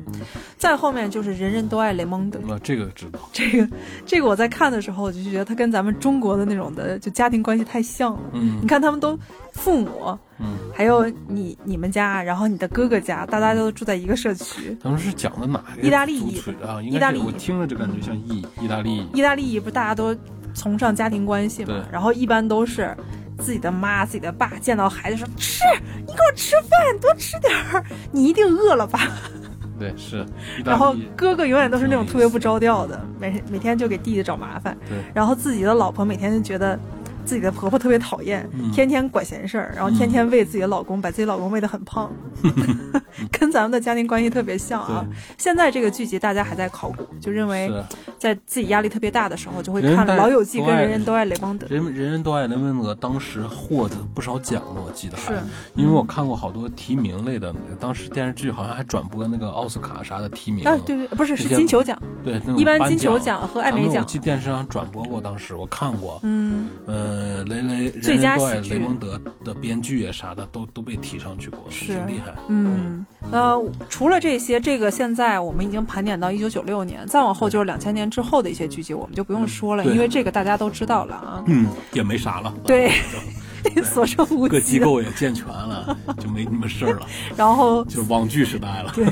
再后面就是人人都爱雷蒙德。那这个知道。这个。这个我在看的时候，我就觉得他跟咱们中国的那种的就家庭关系太像了。嗯，你看他们都父母，嗯，还有你你们家，然后你的哥哥家，大家都住在一个社区。他们是讲的哪个？意大利啊，意大利。我听了就感觉像意意大利。意大利不是大家都崇尚家庭关系嘛？然后一般都是自己的妈、自己的爸见到孩子说：“吃，你给我吃饭，多吃点儿，你一定饿了吧。”对，是。然后哥哥永远都是那种特别不着调的，每每天就给弟弟找麻烦。对。然后自己的老婆每天就觉得。自己的婆婆特别讨厌，天天管闲事儿，然后天天喂自己的老公，把自己老公喂得很胖，跟咱们的家庭关系特别像啊。现在这个剧集大家还在考古，就认为在自己压力特别大的时候，就会看《老友记》跟《人人都爱雷蒙德》。人人人都爱雷蒙德当时获得不少奖了，我记得还，因为我看过好多提名类的，当时电视剧好像还转播那个奥斯卡啥的提名。啊，对对，不是是金球奖。对，一般金球奖和艾美奖。我记电视上转播过，当时我看过。嗯。呃。呃，雷雷最佳喜剧，雷蒙德的编剧啊啥的都都被提上去过，是挺厉害。嗯，呃，除了这些，这个现在我们已经盘点到一九九六年，再往后就是两千年之后的一些剧集，我们就不用说了，因为这个大家都知道了啊。嗯，也没啥了。对，所剩无几。各机构也健全了，就没那么事儿了。然后就是网剧时代了。对，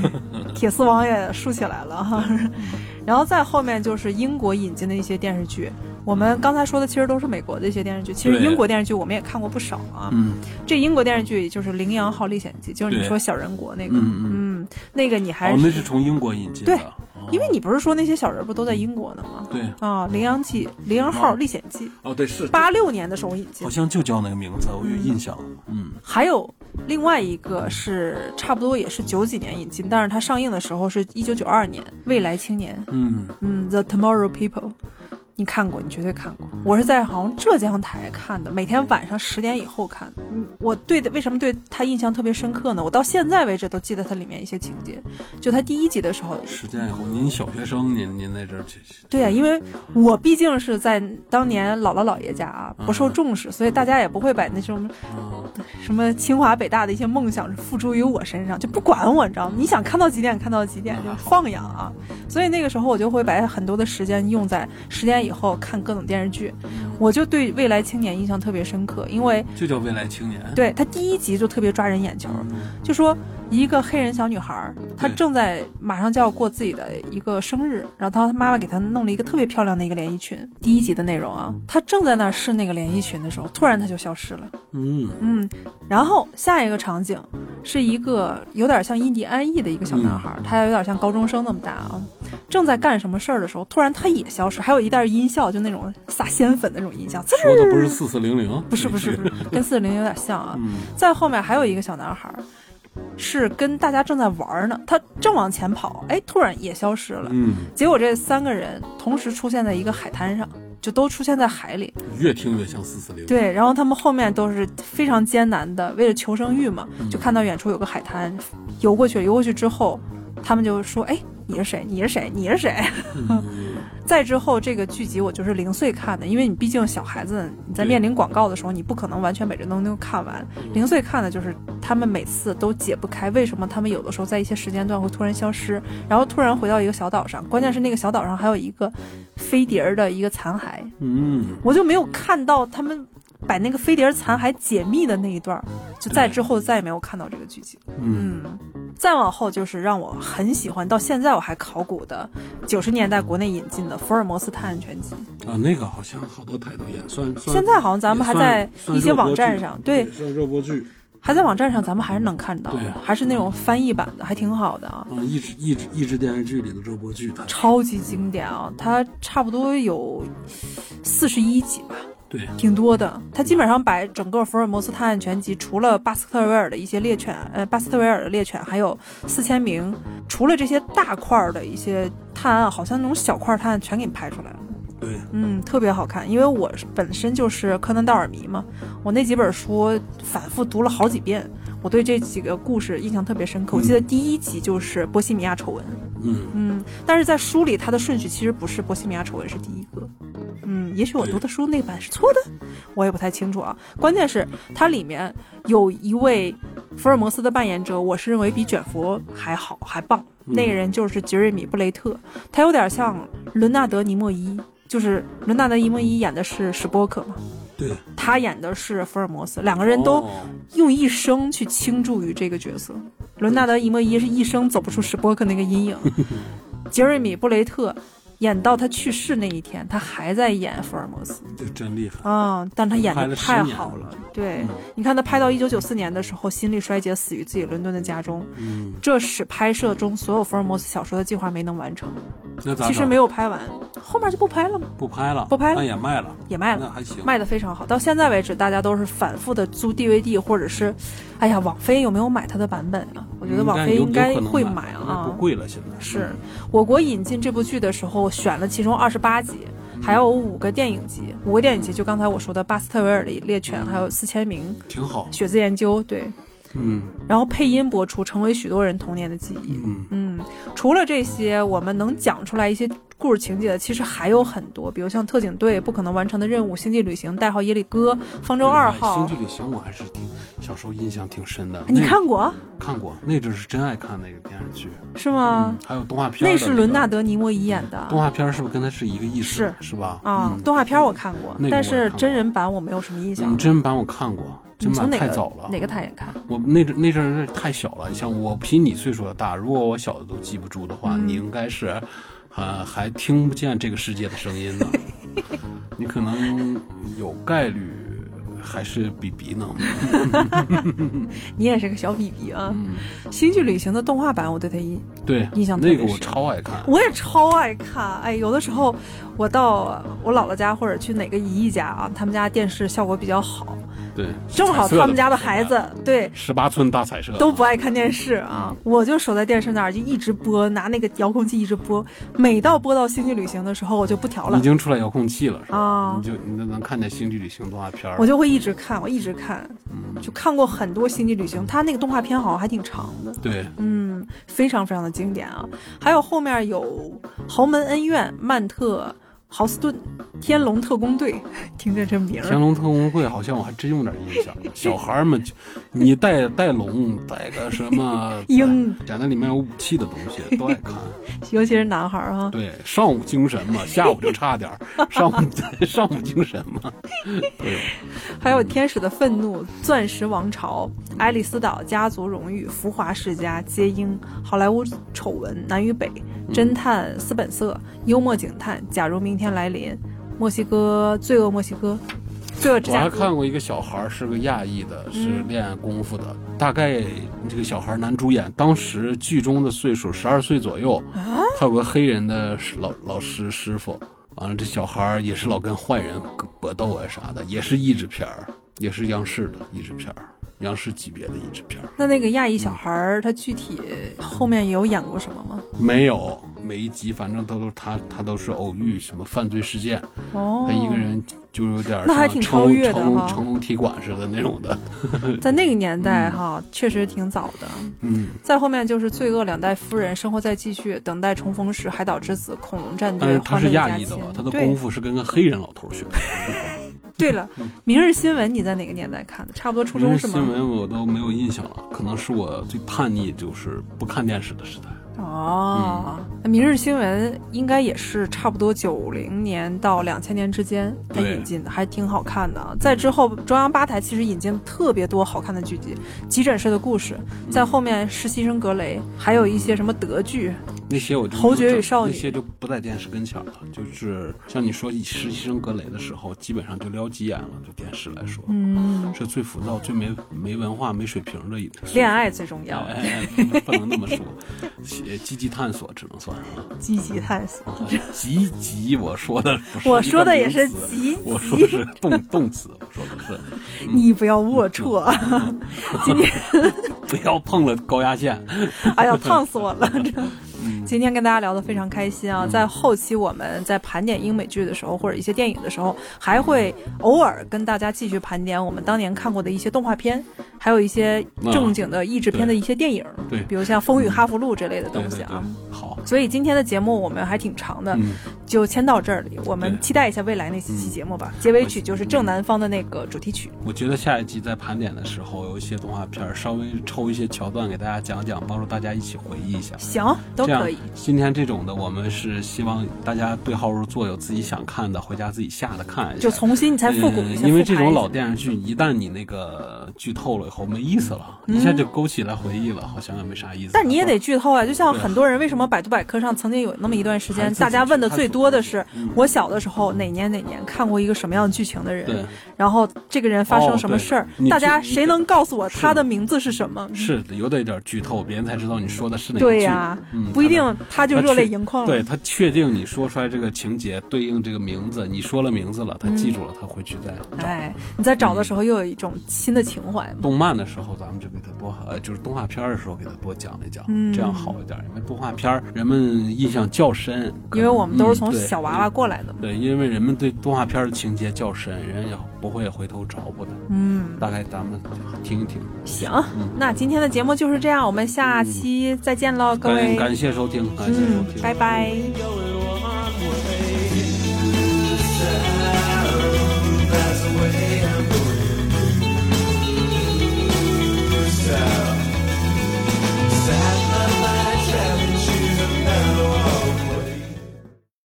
铁丝网也竖起来了哈。然后再后面就是英国引进的一些电视剧。我们刚才说的其实都是美国的一些电视剧，其实英国电视剧我们也看过不少啊。嗯，这英国电视剧就是《羚羊号历险记》，就是你说小人国那个，嗯，那个你还哦，那是从英国引进的。对，因为你不是说那些小人不都在英国呢吗？对啊，《羚羊记》《羚羊号历险记》哦，对是八六年的时候引进，好像就叫那个名字，我有印象。嗯，还有另外一个是差不多也是九几年引进，但是它上映的时候是一九九二年，《未来青年》。嗯嗯，《The Tomorrow People》。你看过，你绝对看过。我是在好像浙江台看的，每天晚上十点以后看。嗯，我对的为什么对他印象特别深刻呢？我到现在为止都记得它里面一些情节。就他第一集的时候，十点以后，您小学生，您您那阵儿去？对呀，因为我毕竟是在当年姥姥姥爷家啊，不受重视，所以大家也不会把那种什么清华北大的一些梦想付诸于我身上，就不管我，你知道吗？你想看到几点看到几点，就放养啊。所以那个时候我就会把很多的时间用在十点。以后看各种电视剧，我就对《未来青年》印象特别深刻，因为就叫《未来青年》。对他第一集就特别抓人眼球，就说一个黑人小女孩，她正在马上就要过自己的一个生日，然后她妈妈给她弄了一个特别漂亮的一个连衣裙。第一集的内容啊，她正在那试那个连衣裙的时候，突然她就消失了。嗯嗯，然后下一个场景是一个有点像印第安裔的一个小男孩，他有点像高中生那么大啊，正在干什么事儿的时候，突然他也消失，还有一袋。音效就那种撒鲜粉的那种音效，说的不是四四零零，不是不是不是，跟四四零有点像啊。在后面还有一个小男孩，是跟大家正在玩呢，他正往前跑，哎，突然也消失了。嗯，结果这三个人同时出现在一个海滩上，就都出现在海里。越听越像四四零。对，然后他们后面都是非常艰难的，为了求生欲嘛，就看到远处有个海滩，游过去，游过去之后，他们就说：“哎，你是谁？你是谁？你是谁？” 再之后，这个剧集我就是零碎看的，因为你毕竟小孩子，你在面临广告的时候，你不可能完全每这东西都看完。零碎看的就是他们每次都解不开，为什么他们有的时候在一些时间段会突然消失，然后突然回到一个小岛上，关键是那个小岛上还有一个飞碟儿的一个残骸。嗯，我就没有看到他们。把那个飞碟残骸解密的那一段，就在之后再也没有看到这个剧情。嗯，再往后就是让我很喜欢，到现在我还考古的九十年代国内引进的《福尔摩斯探案全集》啊，那个好像好多台都演，算现在好像咱们还在一些网站上，对，算热播剧，还在网站上，咱们还是能看到，还是那种翻译版的，还挺好的啊。嗯，一直一直一直电视剧里的热播剧，超级经典啊！它差不多有四十一集吧。对，挺多的。他基本上把整个福尔摩斯探案全集，除了巴斯特维尔的一些猎犬，呃，巴斯特维尔的猎犬，还有四千名，除了这些大块的一些探案，好像那种小块探案全给你拍出来了。对，嗯，特别好看。因为我本身就是柯南道尔迷嘛，我那几本书反复读了好几遍，我对这几个故事印象特别深刻。我记得第一集就是波西米亚丑闻，嗯嗯，但是在书里它的顺序其实不是波西米亚丑闻是第一个。嗯，也许我读的书那版是错的，我也不太清楚啊。关键是它里面有一位福尔摩斯的扮演者，我是认为比卷福还好还棒。那个人就是杰瑞米·布雷特，他有点像伦纳德·尼莫伊，就是伦纳德·伊莫伊演的是史波克嘛，对，他演的是福尔摩斯，两个人都用一生去倾注于这个角色。伦纳德·伊莫伊是一生走不出史波克那个阴影，杰瑞米·布雷特。演到他去世那一天，他还在演福尔摩斯，这真厉害啊！但他演的太好了。对，你看他拍到一九九四年的时候，心力衰竭，死于自己伦敦的家中。嗯，这使拍摄中所有福尔摩斯小说的计划没能完成。那其实没有拍完，后面就不拍了吗？不拍了，不拍了，那也卖了，也卖了，那还行，卖的非常好。到现在为止，大家都是反复的租 DVD，或者是，哎呀，网飞有没有买他的版本啊？我觉得网飞应该会买啊，不贵了，现在是我国引进这部剧的时候。选了其中二十八集，还有五个电影集，五个电影集就刚才我说的巴斯特维尔的猎犬，还有四千名，挺好。血字研究，对，嗯，然后配音播出，成为许多人童年的记忆。嗯嗯，除了这些，我们能讲出来一些。故事情节的其实还有很多，比如像特警队不可能完成的任务、星际旅行、代号耶利哥、方舟二号。星际旅行我还是挺小时候印象挺深的。你看过？看过，那阵是真爱看那个电视剧。是吗？还有动画片。那是伦纳德尼莫伊演的。动画片是不是跟他是一个意思？是是吧？啊，动画片我看过，但是真人版我没有什么印象。真人版我看过，真人版太早了。哪个太眼看？我那阵那阵太小了，像我比你岁数要大，如果我小的都记不住的话，你应该是。呃还听不见这个世界的声音呢。你可能有概率还是比比呢。你也是个小比比啊！星际旅行的动画版，我对他印对印象那个我超爱看，我也超爱看。哎，有的时候我到我姥姥家或者去哪个姨姨家啊，他们家电视效果比较好。对，正好他们家的孩子对十八寸大彩色都不爱看电视啊，我就守在电视那儿就一直播，拿那个遥控器一直播。每到播到星际旅行的时候，我就不调了。已经出来遥控器了是吧？啊，你就你就能看见星际旅行动画片我就会一直看，我一直看，嗯，就看过很多星际旅行，它那个动画片好像还挺长的。对，嗯，非常非常的经典啊。还有后面有豪门恩怨、曼特。豪斯顿，天龙特工队，听着这名儿。天龙特工队好像我还真有点印象。小孩们，你带带龙，带个什么 鹰，讲那里面有武器的东西都爱看。尤其是男孩儿哈。对，上午精神嘛，下午就差点儿。上午上午精神嘛。对。还有天使的愤怒、钻石王朝、爱丽丝岛、家族荣誉、浮华世家、接英、好莱坞丑闻、南与北、侦探斯本色、幽默警探、假如明天。天来临，墨西哥罪恶墨西哥，罪恶之家。我还看过一个小孩是个亚裔的，是练功夫的。大概这个小孩男主演当时剧中的岁数十二岁左右，他有个黑人的老老师师傅。完了，这小孩也是老跟坏人搏斗啊啥的，也是译制片儿，也是央视的译制片儿，央视级别的译制片儿。那那个亚裔小孩他具体后面有演过什么吗？没有。每一集反正都都他他都是偶遇什么犯罪事件，他一个人就有点那还挺超越的哈，成龙踢馆似的那种的。在那个年代哈，确实挺早的。嗯，再后面就是《罪恶两代夫人》，生活在继续，等待重逢时，海岛之子，恐龙战队。他是亚裔的吧？他的功夫是跟个黑人老头学的。对了，《明日新闻》你在哪个年代看的？差不多初中是吗？新闻我都没有印象了，可能是我最叛逆，就是不看电视的时代。哦，那《明日新闻》应该也是差不多九零年到两千年之间才引进的，还挺好看的。在之后，中央八台其实引进特别多好看的剧集，《急诊室的故事》在后面，《实习生格雷》，还有一些什么德剧。那些我就侯爵与少女那些就不在电视跟前了，就是像你说《实习生格雷》的时候，基本上就撩急眼了。就电视来说，嗯，是最浮躁、最没没文化、没水平的一。恋爱最重要，不能那么说。积极探索只能算啊，积极探索，积极，我说的不是，我说的也是积极，我说的是动动词，我说的是，你不要龌龊，今天不要碰了高压线，哎呀，烫死我了这。今天跟大家聊得非常开心啊！在后期我们在盘点英美剧的时候，或者一些电影的时候，还会偶尔跟大家继续盘点我们当年看过的一些动画片，还有一些正经的译制片的一些电影，对，比如像《风雨哈佛路》这类的东西啊。好，所以今天的节目我们还挺长的，就先到这儿里。我们期待一下未来那几期节目吧。结尾曲就是正南方的那个主题曲。我觉得下一集在盘点的时候，有一些动画片，稍微抽一些桥段给大家讲讲，帮助大家一起回忆一下。行，都可以。今天这种的，我们是希望大家对号入座，有自己想看的，回家自己下的看一下，就重新你才复古一下。因为这种老电视剧，一旦你那个剧透了以后，没意思了，一下就勾起来回忆了，好像也没啥意思。但你也得剧透啊，就像很多人为什么百度百科上曾经有那么一段时间，大家问的最多的是我小的时候哪年哪年看过一个什么样剧情的人，然后这个人发生什么事儿，大家谁能告诉我他的名字是什么？是有点点剧透，别人才知道你说的是哪个剧。对呀，不一定他就热泪盈眶。对他确定你说出来这个情节对应这个名字，你说了名字了，他记住了，他回去再找。哎，你在找的时候又有一种新的情怀。动漫的时候咱们就给他多呃，就是动画片的时候给他多讲一讲，这样好一点。因为动画片人们印象较深因为我们都是从小娃娃过来的嘛。对因为人们对动画片的情节较深人也不会回头找我的嗯。大概咱们听一听。行那今天的节目就是这样我们下期再见喽各位。感谢收听感谢收听。拜拜。